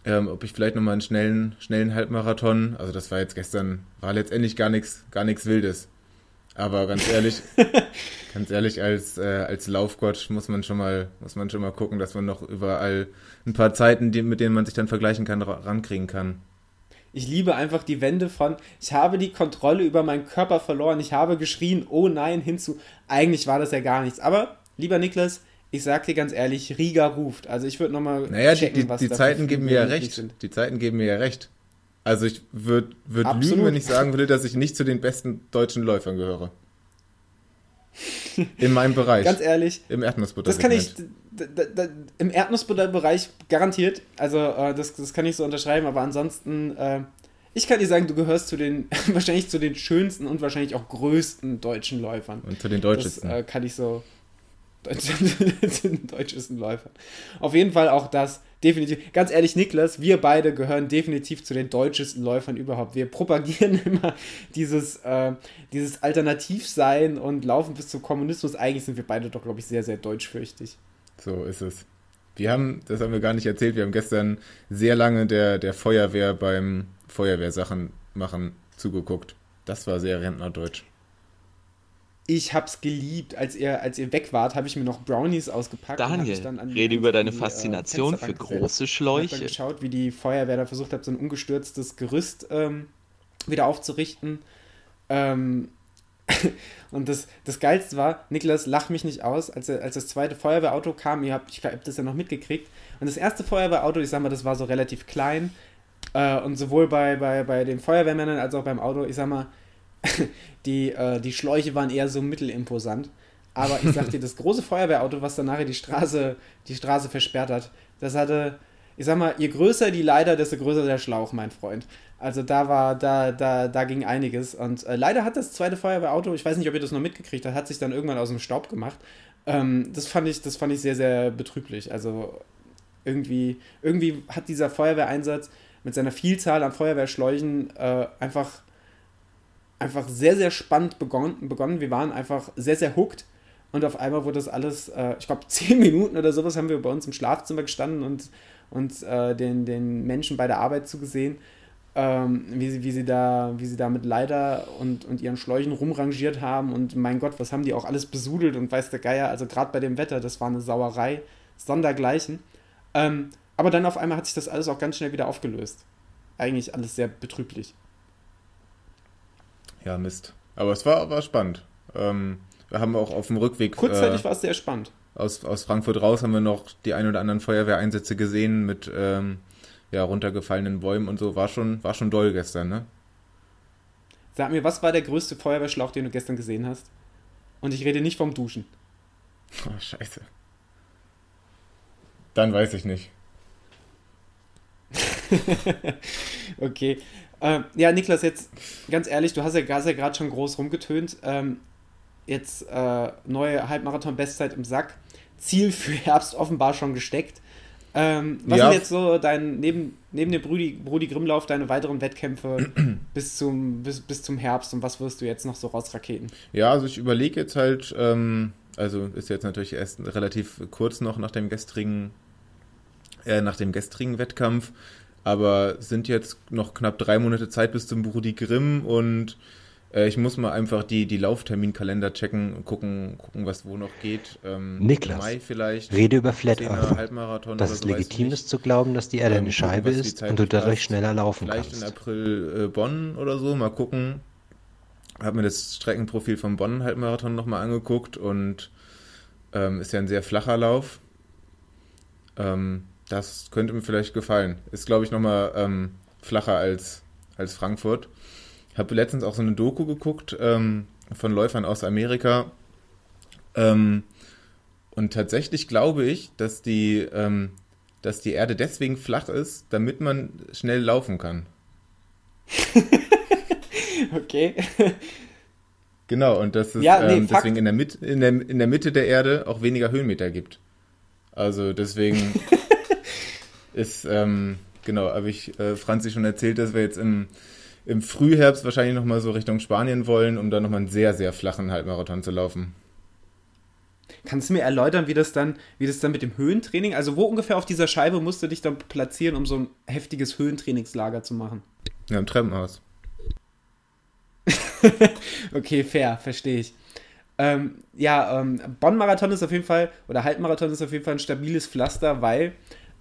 Ähm, ob ich vielleicht nochmal einen schnellen, schnellen Halbmarathon, also das war jetzt gestern, war letztendlich gar nichts gar nichts Wildes. Aber ganz ehrlich, ganz ehrlich, als, äh, als Laufgott muss man schon mal, muss man schon mal gucken, dass man noch überall ein paar Zeiten, die, mit denen man sich dann vergleichen kann, rankriegen kann. Ich liebe einfach die Wände von, ich habe die Kontrolle über meinen Körper verloren, ich habe geschrien, oh nein, hinzu. Eigentlich war das ja gar nichts. Aber, lieber Niklas, ich sag dir ganz ehrlich, Riga ruft. Also ich würde nochmal. Naja, checken, die, die, was die Zeiten geben mir ja recht. Sind. Die Zeiten geben mir ja recht. Also ich würde würd lügen, wenn ich sagen würde, dass ich nicht zu den besten deutschen Läufern gehöre. In meinem Bereich. Ganz ehrlich. Im Erdnussbutter. Das kann ich im Erdnussbutterbereich garantiert. Also äh, das, das kann ich so unterschreiben, aber ansonsten, äh, ich kann dir sagen, du gehörst zu den, wahrscheinlich zu den schönsten und wahrscheinlich auch größten deutschen Läufern. Und zu den deutschesten. Das äh, kann ich so, zu den deutschesten Läufern. Auf jeden Fall auch das definitiv. Ganz ehrlich, Niklas, wir beide gehören definitiv zu den deutschesten Läufern überhaupt. Wir propagieren immer dieses, äh, dieses Alternativsein und laufen bis zum Kommunismus. Eigentlich sind wir beide doch, glaube ich, sehr, sehr deutschfürchtig. So ist es. Wir haben, das haben wir gar nicht erzählt, wir haben gestern sehr lange der, der Feuerwehr beim Feuerwehrsachen machen zugeguckt. Das war sehr rentnerdeutsch ich hab's geliebt. Als ihr, als ihr weg wart, habe ich mir noch Brownies ausgepackt. Daniel, an, rede über deine die, äh, Faszination äh, für große Schläuche. Ich habe geschaut, wie die Feuerwehr da versucht hat, so ein ungestürztes Gerüst ähm, wieder aufzurichten. Ähm, und das, das Geilste war, Niklas, lach mich nicht aus, als, als das zweite Feuerwehrauto kam, ihr habt, ich habe das ja noch mitgekriegt. Und das erste Feuerwehrauto, ich sag mal, das war so relativ klein. Äh, und sowohl bei, bei, bei den Feuerwehrmännern als auch beim Auto, ich sag mal, die, äh, die Schläuche waren eher so mittelimposant. Aber ich sag dir, das große Feuerwehrauto, was dann nachher die Straße, die Straße versperrt hat, das hatte, ich sag mal, je größer die Leiter, desto größer der Schlauch, mein Freund. Also da war, da, da, da ging einiges. Und äh, leider hat das zweite Feuerwehrauto, ich weiß nicht, ob ihr das noch mitgekriegt habt, hat sich dann irgendwann aus dem Staub gemacht. Ähm, das, fand ich, das fand ich sehr, sehr betrüblich. Also irgendwie, irgendwie hat dieser Feuerwehreinsatz mit seiner Vielzahl an Feuerwehrschläuchen äh, einfach einfach sehr, sehr spannend begonnen. begonnen. Wir waren einfach sehr, sehr hooked. Und auf einmal wurde das alles, äh, ich glaube, zehn Minuten oder sowas haben wir bei uns im Schlafzimmer gestanden und, und äh, den, den Menschen bei der Arbeit zugesehen, ähm, wie, sie, wie, sie da, wie sie da mit Leiter und, und ihren Schläuchen rumrangiert haben. Und mein Gott, was haben die auch alles besudelt und weiß der Geier. Also gerade bei dem Wetter, das war eine Sauerei, sondergleichen. Ähm, aber dann auf einmal hat sich das alles auch ganz schnell wieder aufgelöst. Eigentlich alles sehr betrüblich. Ja, Mist. Aber es war, war spannend. Ähm, wir haben auch auf dem Rückweg. Kurzzeitig äh, war es sehr spannend. Aus, aus Frankfurt raus haben wir noch die ein oder anderen Feuerwehreinsätze gesehen mit ähm, ja, runtergefallenen Bäumen und so. War schon, war schon doll gestern, ne? Sag mir, was war der größte Feuerwehrschlauch, den du gestern gesehen hast? Und ich rede nicht vom Duschen. Oh, scheiße. Dann weiß ich nicht. okay. Ähm, ja, Niklas, jetzt ganz ehrlich, du hast ja, ja gerade schon groß rumgetönt. Ähm, jetzt äh, neue Halbmarathon-Bestzeit im Sack. Ziel für Herbst offenbar schon gesteckt. Ähm, was ja. sind jetzt so dein, neben, neben dem Brudi, Brudi Grimmlauf deine weiteren Wettkämpfe bis, zum, bis, bis zum Herbst und was wirst du jetzt noch so rausraketen? Ja, also ich überlege jetzt halt, ähm, also ist jetzt natürlich erst relativ kurz noch nach dem gestrigen, äh, nach dem gestrigen Wettkampf, aber sind jetzt noch knapp drei Monate Zeit bis zum Brudi Grimm und äh, ich muss mal einfach die, die Laufterminkalender checken und gucken, gucken, was wo noch geht. Ähm, Niklas, Mai vielleicht, rede über Flat Earth. Halbmarathon dass es so, legitim ist zu glauben, dass die Erde ähm, eine Scheibe ist und du dadurch schneller laufen vielleicht kannst. Vielleicht in April äh, Bonn oder so, mal gucken. Habe mir das Streckenprofil vom Bonn Halbmarathon nochmal angeguckt und ähm, ist ja ein sehr flacher Lauf. Ähm, das könnte mir vielleicht gefallen. Ist, glaube ich, nochmal ähm, flacher als, als Frankfurt habe letztens auch so eine Doku geguckt ähm, von Läufern aus Amerika. Ähm, und tatsächlich glaube ich, dass die, ähm, dass die Erde deswegen flach ist, damit man schnell laufen kann. okay. Genau, und dass es ja, nee, ähm, deswegen in der, Mit in, der, in der Mitte der Erde auch weniger Höhenmeter gibt. Also deswegen ist, ähm, genau, habe ich äh, Franzi schon erzählt, dass wir jetzt im im Frühherbst wahrscheinlich nochmal so Richtung Spanien wollen, um dann nochmal einen sehr, sehr flachen Halbmarathon zu laufen. Kannst du mir erläutern, wie das dann, wie das dann mit dem Höhentraining, also wo ungefähr auf dieser Scheibe musst du dich dann platzieren, um so ein heftiges Höhentrainingslager zu machen? Ja, im Treppenhaus. okay, fair, verstehe ich. Ähm, ja, ähm, Bonn-Marathon ist auf jeden Fall, oder Halbmarathon ist auf jeden Fall ein stabiles Pflaster, weil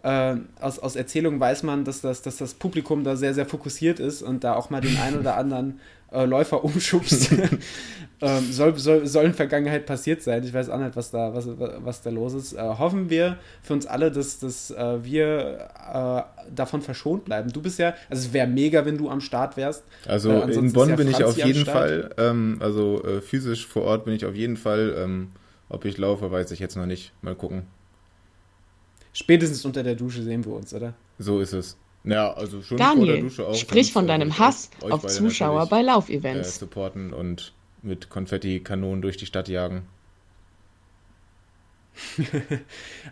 äh, aus, aus Erzählungen weiß man, dass das, dass das Publikum da sehr, sehr fokussiert ist und da auch mal den einen oder anderen äh, Läufer umschubst. ähm, soll, soll, soll in Vergangenheit passiert sein. Ich weiß auch nicht, was da, was, was da los ist. Äh, hoffen wir für uns alle, dass, dass äh, wir äh, davon verschont bleiben. Du bist ja, also es wäre mega, wenn du am Start wärst. Also äh, in Bonn ja bin ich auf jeden Fall, ähm, also äh, physisch vor Ort bin ich auf jeden Fall. Ähm, ob ich laufe, weiß ich jetzt noch nicht. Mal gucken. Spätestens unter der Dusche sehen wir uns, oder? So ist es. Ja, also schon Daniel, vor der Dusche auch. Sprich von deinem Hass auf Zuschauer bei Laufevents. Äh, supporten und mit Konfetti-Kanonen durch die Stadt jagen.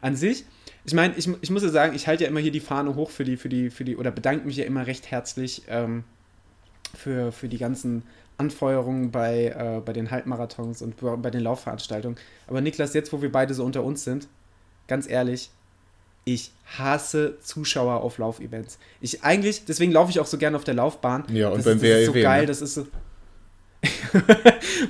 An sich, ich meine, ich, ich muss ja sagen, ich halte ja immer hier die Fahne hoch für die, für die, für die, oder bedanke mich ja immer recht herzlich ähm, für, für die ganzen Anfeuerungen bei, äh, bei den Halbmarathons und bei den Laufveranstaltungen. Aber Niklas, jetzt wo wir beide so unter uns sind, ganz ehrlich, ich hasse Zuschauer auf Laufevents. Ich eigentlich, deswegen laufe ich auch so gerne auf der Laufbahn. Ja, und das, beim WRW. Das ist so geil, ne? das ist so.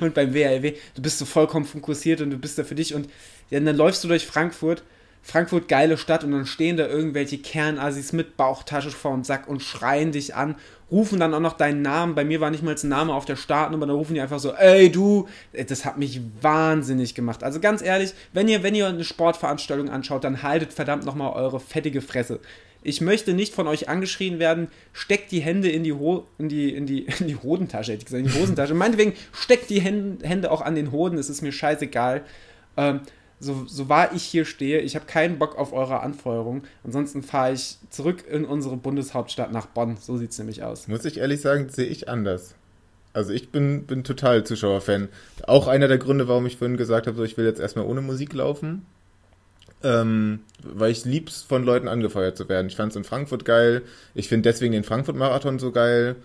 und beim WRW, du bist so vollkommen fokussiert und du bist da für dich und ja, dann läufst du durch Frankfurt Frankfurt, geile Stadt und dann stehen da irgendwelche Kernassis mit Bauchtasche vorm Sack und schreien dich an, rufen dann auch noch deinen Namen. Bei mir war nicht mal ein Name auf der Startnummer, dann rufen die einfach so, ey du, das hat mich wahnsinnig gemacht. Also ganz ehrlich, wenn ihr, wenn ihr eine Sportveranstaltung anschaut, dann haltet verdammt nochmal eure fettige Fresse. Ich möchte nicht von euch angeschrien werden, steckt die Hände in die, Ho in die, in die, in die Hodentasche, hätte ich gesagt, in die Hosentasche. Meinetwegen steckt die Hände auch an den Hoden, es ist mir scheißegal. Ähm, so, so wahr ich hier stehe, ich habe keinen Bock auf eure Anfeuerung. Ansonsten fahre ich zurück in unsere Bundeshauptstadt nach Bonn. So sieht es nämlich aus. Muss ich ehrlich sagen, sehe ich anders. Also ich bin, bin total Zuschauerfan. Auch einer der Gründe, warum ich vorhin gesagt habe, so ich will jetzt erstmal ohne Musik laufen. Ähm, weil ich lieb's, von Leuten angefeuert zu werden. Ich fand es in Frankfurt geil. Ich finde deswegen den Frankfurt-Marathon so geil.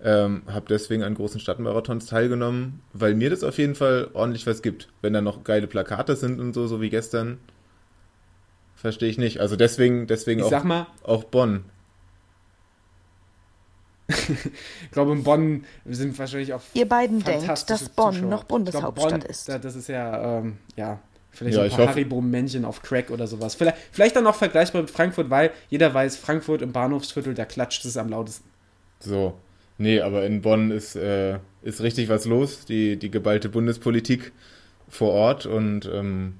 Ähm, habe deswegen an großen Stadtmarathons teilgenommen, weil mir das auf jeden Fall ordentlich was gibt. Wenn da noch geile Plakate sind und so, so wie gestern, verstehe ich nicht. Also deswegen, deswegen ich auch, mal, auch Bonn. ich glaube, in Bonn sind wahrscheinlich auch. Ihr beiden denkt, dass Bonn Zuschauer. noch Bundeshauptstadt glaub, Bonn, ist. Das ist ja, ähm, ja, vielleicht ja, ein paar Haribo-Männchen auf Crack oder sowas. Vielleicht, vielleicht dann auch vergleichbar mit Frankfurt, weil jeder weiß, Frankfurt im Bahnhofsviertel, da klatscht es am lautesten. So, Nee, aber in Bonn ist, äh, ist richtig was los, die, die geballte Bundespolitik vor Ort und ähm,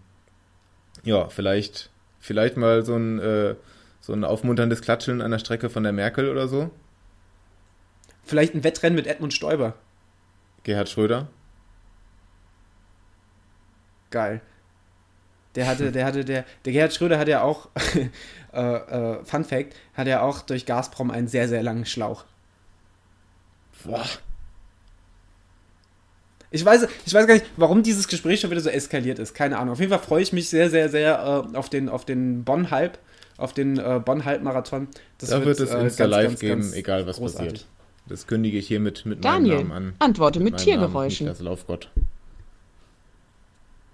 ja, vielleicht, vielleicht mal so ein, äh, so ein aufmunterndes Klatschen an der Strecke von der Merkel oder so. Vielleicht ein Wettrennen mit Edmund Stoiber. Gerhard Schröder. Geil. Der hatte, der hatte, der, der Gerhard Schröder hat ja auch, äh, äh, Fun Fact, hat ja auch durch Gazprom einen sehr, sehr langen Schlauch. Boah. Ich weiß, ich weiß gar nicht, warum dieses Gespräch schon wieder so eskaliert ist. Keine Ahnung. Auf jeden Fall freue ich mich sehr, sehr, sehr äh, auf den, auf den Bonn-Hype, auf den äh, Bonn-Halbmarathon. Da wird, es äh, Insta Live ganz, geben, ganz egal was großartig. passiert. Das kündige ich hiermit mit Daniel, meinem Namen an. Antworte mit, mit Tiergeräuschen. Niklas Laufgott.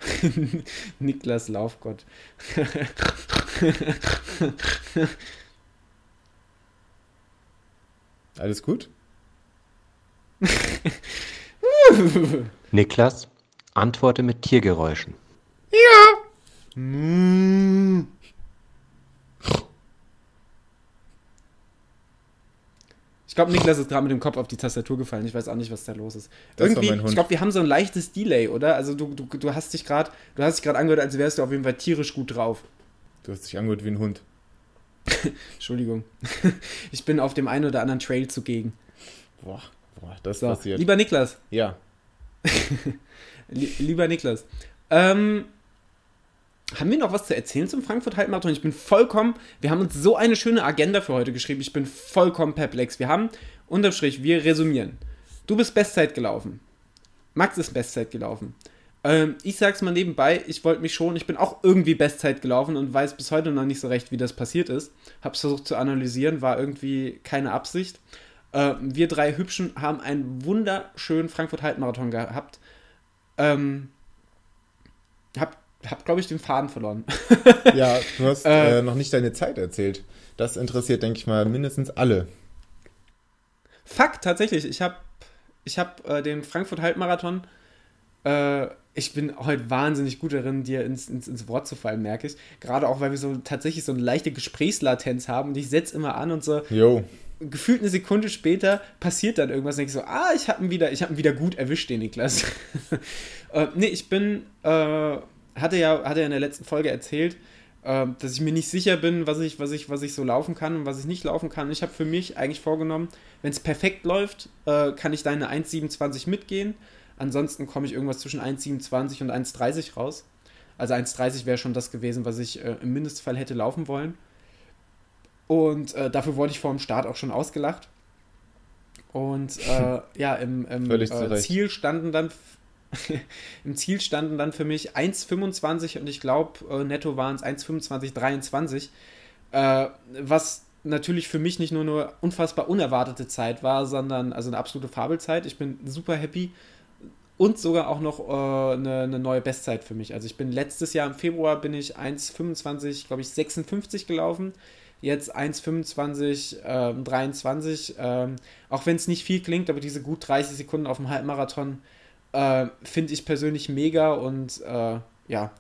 Niklas Laufgott. Alles gut? Niklas, antworte mit Tiergeräuschen. Ja. Ich glaube, Niklas ist gerade mit dem Kopf auf die Tastatur gefallen. Ich weiß auch nicht, was da los ist. Das Irgendwie, ich glaube, wir haben so ein leichtes Delay, oder? Also du, du, du hast dich gerade, du hast dich gerade angehört, als wärst du auf jeden Fall tierisch gut drauf. Du hast dich angehört wie ein Hund. Entschuldigung. ich bin auf dem einen oder anderen Trail zugegen. Boah das so, passiert. Lieber Niklas. Ja. Lieber Niklas. Ähm, haben wir noch was zu erzählen zum Frankfurt Halbmarathon? Ich bin vollkommen, wir haben uns so eine schöne Agenda für heute geschrieben. Ich bin vollkommen perplex. Wir haben, unterstrich, wir resümieren. Du bist Bestzeit gelaufen. Max ist Bestzeit gelaufen. Ähm, ich sag's mal nebenbei, ich wollte mich schon, ich bin auch irgendwie Bestzeit gelaufen und weiß bis heute noch nicht so recht, wie das passiert ist. Hab's versucht zu analysieren, war irgendwie keine Absicht. Äh, wir drei Hübschen haben einen wunderschönen Frankfurt-Halbmarathon gehabt. Ähm, hab, hab glaube ich, den Faden verloren. ja, du hast äh, äh, noch nicht deine Zeit erzählt. Das interessiert, denke ich mal, mindestens alle. Fakt, tatsächlich. Ich habe ich hab, äh, den Frankfurt-Halbmarathon äh, ich bin heute wahnsinnig gut darin, dir ins, ins, ins Wort zu fallen, merke ich. Gerade auch, weil wir so tatsächlich so eine leichte Gesprächslatenz haben und ich setze immer an und so. Jo gefühlt eine Sekunde später passiert dann irgendwas und ich so, ah, ich habe ihn wieder, ich habe ihn wieder gut erwischt, den Niklas. äh, nee, ich bin, äh, hatte ja, hatte ja in der letzten Folge erzählt, äh, dass ich mir nicht sicher bin, was ich, was ich, was ich so laufen kann und was ich nicht laufen kann. Ich habe für mich eigentlich vorgenommen, wenn es perfekt läuft, äh, kann ich deine 1,27 mitgehen. Ansonsten komme ich irgendwas zwischen 1,27 und 1,30 raus. Also 1,30 wäre schon das gewesen, was ich äh, im Mindestfall hätte laufen wollen. Und äh, dafür wurde ich vor dem Start auch schon ausgelacht. Und äh, ja, im, im äh, Ziel standen dann im Ziel standen dann für mich 1,25 und ich glaube, äh, netto waren es 1,25,23. Äh, was natürlich für mich nicht nur eine unfassbar unerwartete Zeit war, sondern also eine absolute Fabelzeit. Ich bin super happy und sogar auch noch äh, eine, eine, neue Bestzeit für mich. Also ich bin letztes Jahr im Februar bin ich 1,25, glaube ich, 56 gelaufen jetzt 1,25, äh, 23. Ähm, auch wenn es nicht viel klingt, aber diese gut 30 Sekunden auf dem Halbmarathon äh, finde ich persönlich mega und äh, ja,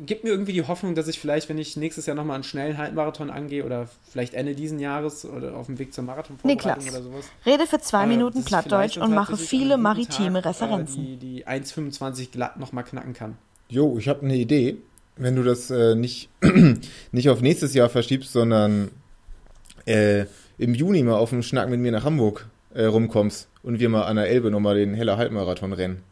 gibt mir irgendwie die Hoffnung, dass ich vielleicht, wenn ich nächstes Jahr nochmal einen schnellen Halbmarathon angehe oder vielleicht Ende diesen Jahres oder auf dem Weg zur Marathonvorbereitung oder sowas. Rede für zwei äh, Minuten Plattdeutsch und mache viele maritime Tag, Referenzen. die die 1,25 glatt nochmal knacken kann. Jo, ich habe eine Idee wenn du das äh, nicht, nicht auf nächstes Jahr verschiebst, sondern äh, im Juni mal auf einen Schnack mit mir nach Hamburg äh, rumkommst und wir mal an der Elbe nochmal den Heller Halbmarathon rennen.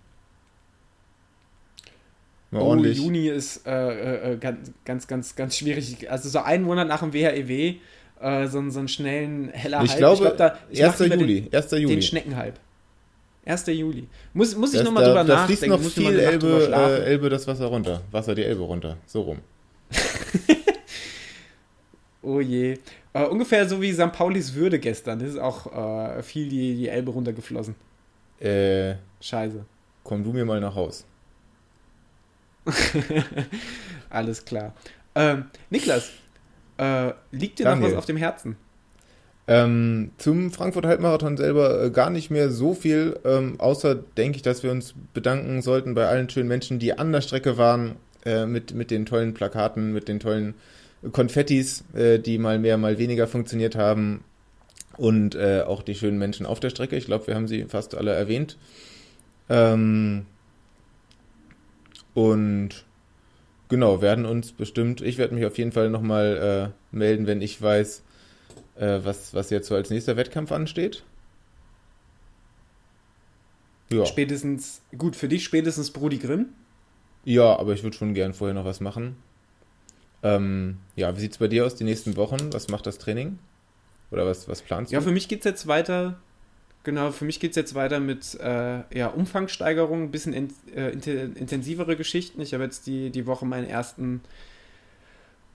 Mal oh, ordentlich. Juni ist äh, äh, ganz, ganz, ganz, ganz schwierig. Also so einen Monat nach dem WHEW, äh, so, so einen schnellen Heller Ich Halb. glaube, ich glaub, da, ich 1. Juli. Den, 1. Juli. Den Schneckenhalb. 1. Juli. Muss, muss ich nochmal drüber da nachdenken. Da fließt noch viel Elbe, äh, Elbe das Wasser runter. Wasser die Elbe runter. So rum. oh je. Uh, ungefähr so wie St. Paulis Würde gestern. Das ist auch uh, viel die, die Elbe runtergeflossen. Äh. Scheiße. Komm du mir mal nach Haus. Alles klar. Ähm, Niklas, äh, liegt dir Daniel. noch was auf dem Herzen? Ähm, zum Frankfurt Halbmarathon selber äh, gar nicht mehr so viel, ähm, außer denke ich, dass wir uns bedanken sollten bei allen schönen Menschen, die an der Strecke waren, äh, mit, mit den tollen Plakaten, mit den tollen Konfettis, äh, die mal mehr, mal weniger funktioniert haben. und äh, auch die schönen Menschen auf der Strecke. Ich glaube, wir haben sie fast alle erwähnt. Ähm, und genau, werden uns bestimmt, ich werde mich auf jeden Fall nochmal äh, melden, wenn ich weiß, äh, was, was jetzt so als nächster Wettkampf ansteht. Ja. Spätestens, gut, für dich spätestens Brody Grimm. Ja, aber ich würde schon gern vorher noch was machen. Ähm, ja, wie sieht es bei dir aus die nächsten Wochen? Was macht das Training? Oder was, was planst du? Ja, für mich geht es jetzt weiter. Genau, für mich geht es jetzt weiter mit äh, ja, Umfangssteigerung, ein bisschen in, äh, intensivere Geschichten. Ich habe jetzt die, die Woche meinen ersten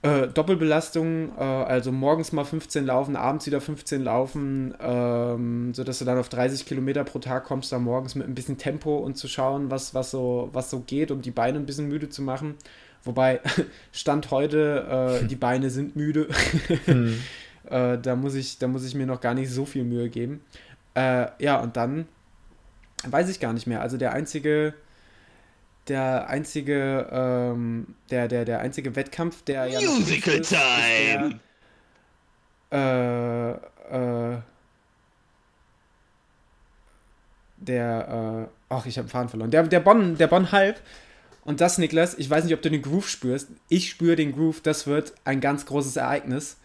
äh, Doppelbelastung, äh, also morgens mal 15 laufen, abends wieder 15 laufen, ähm, sodass du dann auf 30 Kilometer pro Tag kommst, da morgens mit ein bisschen Tempo und zu schauen, was, was, so, was so geht, um die Beine ein bisschen müde zu machen. Wobei, Stand heute, äh, die Beine sind müde. hm. äh, da, muss ich, da muss ich mir noch gar nicht so viel Mühe geben. Äh, ja, und dann weiß ich gar nicht mehr. Also der einzige der einzige, ähm, der, der, der einzige Wettkampf, der ja Musical ist, Time! Ist der, äh, äh, der, äh, ach, ich habe den Faden verloren. Der, der Bonn, der Bonn Halb. Und das, Niklas, ich weiß nicht, ob du den Groove spürst. Ich spüre den Groove, das wird ein ganz großes Ereignis.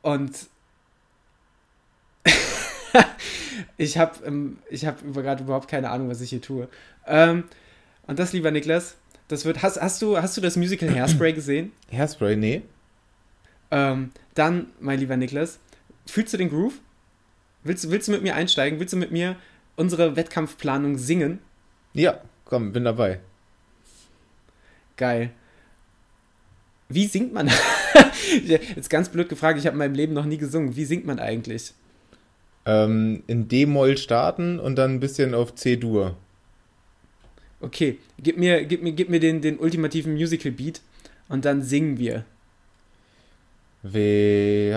Und ich habe ähm, hab gerade überhaupt keine Ahnung, was ich hier tue. Ähm, und das, lieber Niklas, das wird. Hast, hast, du, hast du das Musical Hairspray gesehen? Hairspray, nee. Ähm, dann, mein lieber Niklas, fühlst du den Groove? Willst, willst du mit mir einsteigen? Willst du mit mir unsere Wettkampfplanung singen? Ja, komm, bin dabei. Geil. Wie singt man? Jetzt ganz blöd gefragt, ich habe in meinem Leben noch nie gesungen. Wie singt man eigentlich? Ähm, in D-Moll starten und dann ein bisschen auf C-Dur. Okay, gib mir, gib mir, gib mir den, den ultimativen Musical-Beat und dann singen wir. W-H-E-W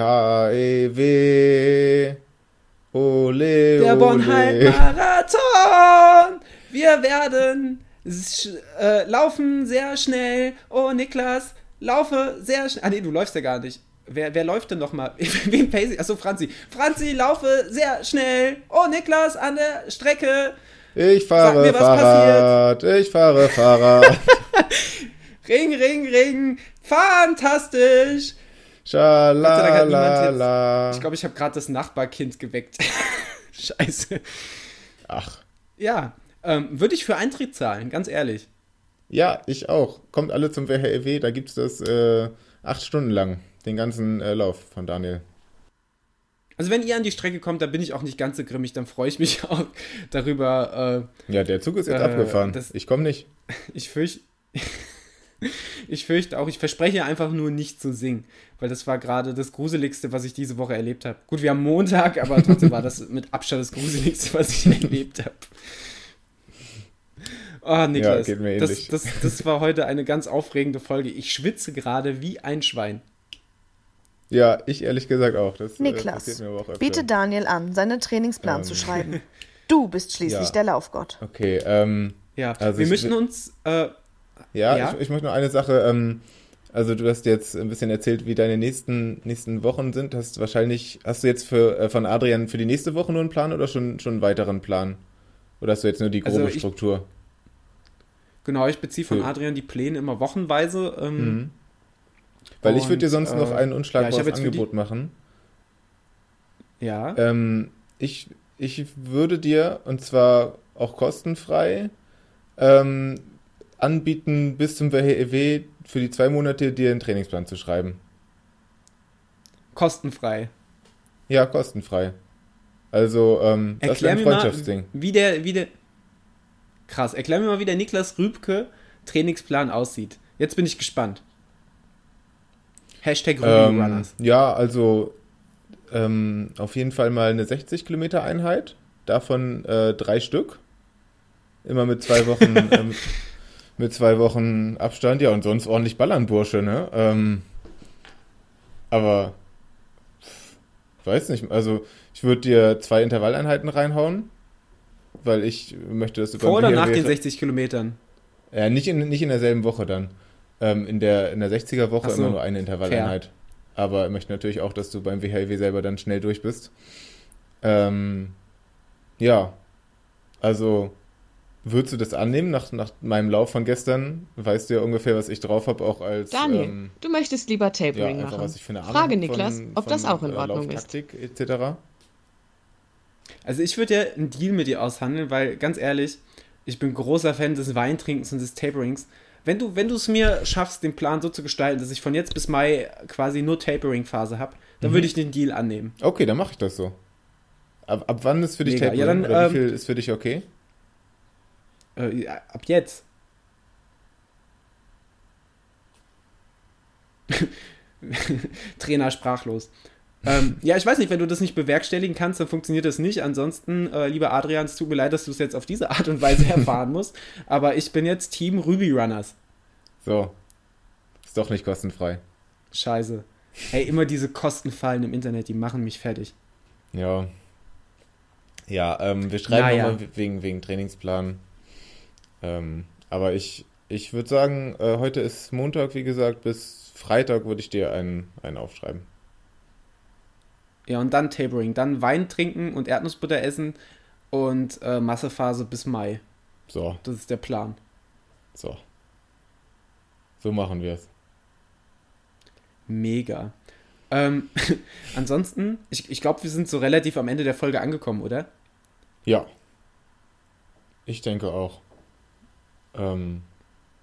Ole, Der Bonn-Halb-Marathon! Wir werden äh, laufen sehr schnell. Oh, Niklas, laufe sehr schnell. Ah, nee, du läufst ja gar nicht. Wer, wer läuft denn nochmal? Wem pace ich? Achso, Franzi. Franzi, laufe sehr schnell. Oh, Niklas, an der Strecke. Ich fahre mir, Fahrrad, ich fahre Fahrrad. ring, ring, ring, fantastisch. Schalalala. Ich glaube, ich habe gerade das Nachbarkind geweckt. Scheiße. Ach. Ja, ähm, würde ich für Eintritt zahlen, ganz ehrlich. Ja, ich auch. Kommt alle zum WHEW, da gibt es das äh, acht Stunden lang, den ganzen äh, Lauf von Daniel. Also wenn ihr an die Strecke kommt, dann bin ich auch nicht ganz so grimmig, dann freue ich mich auch darüber. Äh, ja, der Zug ist jetzt äh, abgefahren. Das, ich komme nicht. Ich fürchte, ich fürchte auch, ich verspreche einfach nur nicht zu singen, weil das war gerade das Gruseligste, was ich diese Woche erlebt habe. Gut, wir haben Montag, aber trotzdem war das mit Abstand das Gruseligste, was ich erlebt habe. Oh, Niklas, ja, geht mir ähnlich. Das, das, das war heute eine ganz aufregende Folge. Ich schwitze gerade wie ein Schwein. Ja, ich ehrlich gesagt auch. Das, äh, Niklas, äh, biete Daniel an, seinen Trainingsplan ähm. zu schreiben. Du bist schließlich ja. der Laufgott. Okay, ähm. Ja, also wir müssen uns. Äh, ja, ja? Ich, ich, möchte nur eine Sache. Ähm, also du hast jetzt ein bisschen erzählt, wie deine nächsten, nächsten Wochen sind. Hast wahrscheinlich, hast du jetzt für, äh, von Adrian für die nächste Woche nur einen Plan oder schon, schon einen weiteren Plan? Oder hast du jetzt nur die grobe also ich, Struktur? Genau, ich beziehe von Adrian die Pläne immer wochenweise. Ähm, mhm. Weil und, ich würde dir sonst äh, noch ein unschlagbares ja, Angebot machen. Ja. Ähm, ich, ich würde dir, und zwar auch kostenfrei, ähm, anbieten, bis zum WHEW für die zwei Monate dir einen Trainingsplan zu schreiben. Kostenfrei. Ja, kostenfrei. Also, ähm, das ist ein Freundschaftsding. Mal, wie der, wie der. Krass, erklär mir mal, wie der Niklas Rübke Trainingsplan aussieht. Jetzt bin ich gespannt. Hashtag ähm, Runners. Ja, also ähm, auf jeden Fall mal eine 60 Kilometer Einheit. Davon äh, drei Stück. Immer mit zwei Wochen, äh, mit, mit, zwei Wochen Abstand. Ja, und sonst ordentlich ballern, Bursche, ne? Ähm, aber weiß nicht. Also ich würde dir zwei Intervalleinheiten reinhauen, weil ich möchte, dass du Vor oder nach den 60 Kilometern? Ja, nicht in, nicht in derselben Woche dann. Ähm, in, der, in der 60er Woche so, immer nur eine Intervalleinheit. Fair. aber ich möchte natürlich auch, dass du beim WHW selber dann schnell durch bist. Ähm, ja, also würdest du das annehmen nach, nach meinem Lauf von gestern? Weißt du ja ungefähr, was ich drauf habe, auch als. Daniel, ähm, du möchtest lieber Tapering ja, einfach, machen. Frage Niklas, von, ob von, das auch in äh, Ordnung ist. etc. Also ich würde ja einen Deal mit dir aushandeln, weil ganz ehrlich, ich bin großer Fan des Weintrinkens und des Taperings. Wenn du, wenn du es mir schaffst, den Plan so zu gestalten, dass ich von jetzt bis Mai quasi nur Tapering-Phase habe, dann mhm. würde ich den Deal annehmen. Okay, dann mache ich das so. Ab, ab wann ist für dich Mega. Tapering? Ja, dann, Oder ähm, wie viel ist für dich okay? Äh, ab jetzt. Trainer sprachlos. Ähm, ja, ich weiß nicht, wenn du das nicht bewerkstelligen kannst, dann funktioniert das nicht. Ansonsten, äh, lieber Adrian, es tut mir leid, dass du es jetzt auf diese Art und Weise erfahren musst. Aber ich bin jetzt Team Ruby Runners. So. Ist doch nicht kostenfrei. Scheiße. Ey, immer diese Kostenfallen im Internet, die machen mich fertig. Ja. Ja, ähm, wir schreiben naja. nochmal wegen, wegen Trainingsplan. Ähm, aber ich, ich würde sagen, äh, heute ist Montag, wie gesagt, bis Freitag würde ich dir einen, einen aufschreiben. Ja, und dann Tapering. Dann Wein trinken und Erdnussbutter essen und äh, Massephase bis Mai. So. Das ist der Plan. So. So machen wir es. Mega. Ähm, ansonsten, ich, ich glaube, wir sind so relativ am Ende der Folge angekommen, oder? Ja. Ich denke auch. Ähm.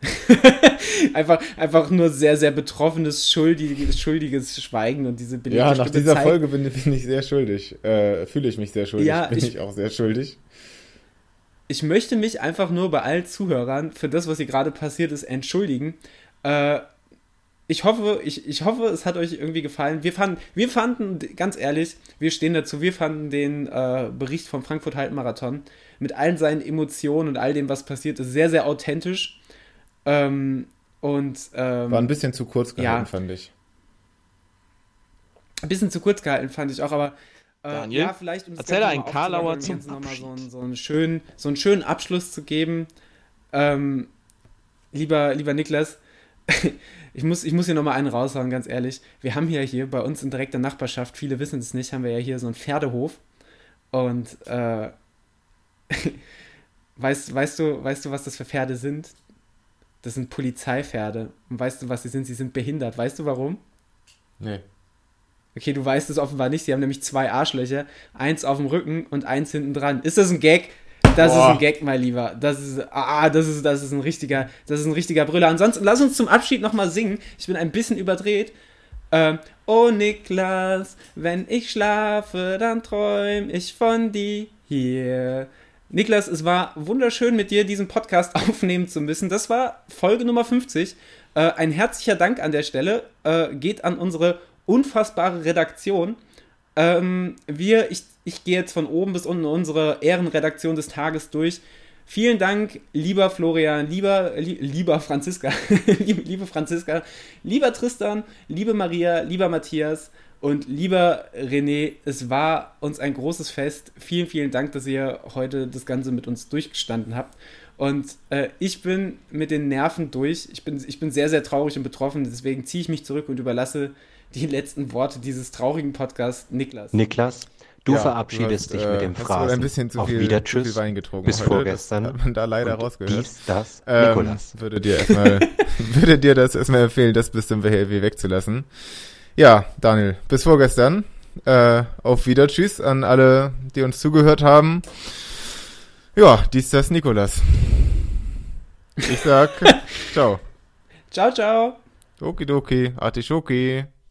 einfach, einfach nur sehr, sehr betroffenes, schuldiges, schuldiges Schweigen und diese Ja, nach dieser Zeit. Folge bin, bin, ich sehr schuldig. Äh, Fühle ich mich sehr schuldig. Ja, bin ich, ich auch sehr schuldig. Ich möchte mich einfach nur bei allen Zuhörern für das, was hier gerade passiert ist, entschuldigen. Äh, ich hoffe, ich, ich hoffe, es hat euch irgendwie gefallen. Wir fanden, wir fanden, ganz ehrlich, wir stehen dazu, wir fanden den äh, Bericht vom Frankfurt Halbmarathon mit allen seinen Emotionen und all dem, was passiert ist, sehr, sehr authentisch. Ähm, und ähm, war ein bisschen zu kurz gehalten, ja, fand ich. Ein bisschen zu kurz gehalten, fand ich auch, aber äh, Daniel, ja, vielleicht um erzähl einen Karlauer zum nochmal so, so, einen schönen, so einen schönen Abschluss zu geben. Ähm, lieber, lieber Niklas, ich muss, ich muss hier nochmal einen raushauen, ganz ehrlich. Wir haben ja hier bei uns in direkter Nachbarschaft, viele wissen es nicht, haben wir ja hier so einen Pferdehof. Und äh, weißt, weißt, du, weißt du, was das für Pferde sind? Das sind Polizeipferde. Und weißt du, was sie sind? Sie sind behindert. Weißt du warum? Nee. Okay, du weißt es offenbar nicht. Sie haben nämlich zwei Arschlöcher. Eins auf dem Rücken und eins hinten dran. Ist das ein Gag? Das Boah. ist ein Gag, mein Lieber. Das ist, ah, das ist, das ist ein richtiger, das ist ein richtiger Brüller. Ansonsten lass uns zum Abschied nochmal singen. Ich bin ein bisschen überdreht. Ähm, oh Niklas, wenn ich schlafe, dann träum ich von dir hier. Niklas, es war wunderschön mit dir diesen Podcast aufnehmen zu müssen. Das war Folge Nummer 50. Äh, ein herzlicher Dank an der Stelle äh, geht an unsere unfassbare Redaktion. Ähm, wir, ich, ich gehe jetzt von oben bis unten unsere Ehrenredaktion des Tages durch. Vielen Dank, lieber Florian, lieber, li lieber Franziska, liebe Franziska, lieber Tristan, liebe Maria, lieber Matthias und lieber René. Es war uns ein großes Fest. Vielen, vielen Dank, dass ihr heute das Ganze mit uns durchgestanden habt. Und äh, ich bin mit den Nerven durch. Ich bin, ich bin sehr, sehr traurig und betroffen. Deswegen ziehe ich mich zurück und überlasse die letzten Worte dieses traurigen Podcasts Niklas. Niklas, du ja, verabschiedest du hast, dich mit dem äh, Phrasen. ein bisschen zu viel, wieder Tschüss, viel Wein getrunken bis heute. vorgestern. Das hat man da leider rausgehört. Dies, das, ähm, Nikolas. Würde dir erstmal, würde dir das erstmal empfehlen, das bis zum Behavior wegzulassen. Ja, Daniel, bis vorgestern. Äh, auf Wieder Tschüss an alle, die uns zugehört haben. Ja, dies das Nikolas. Ich sag ciao. Ciao, ciao. Okidoki, Artischoki.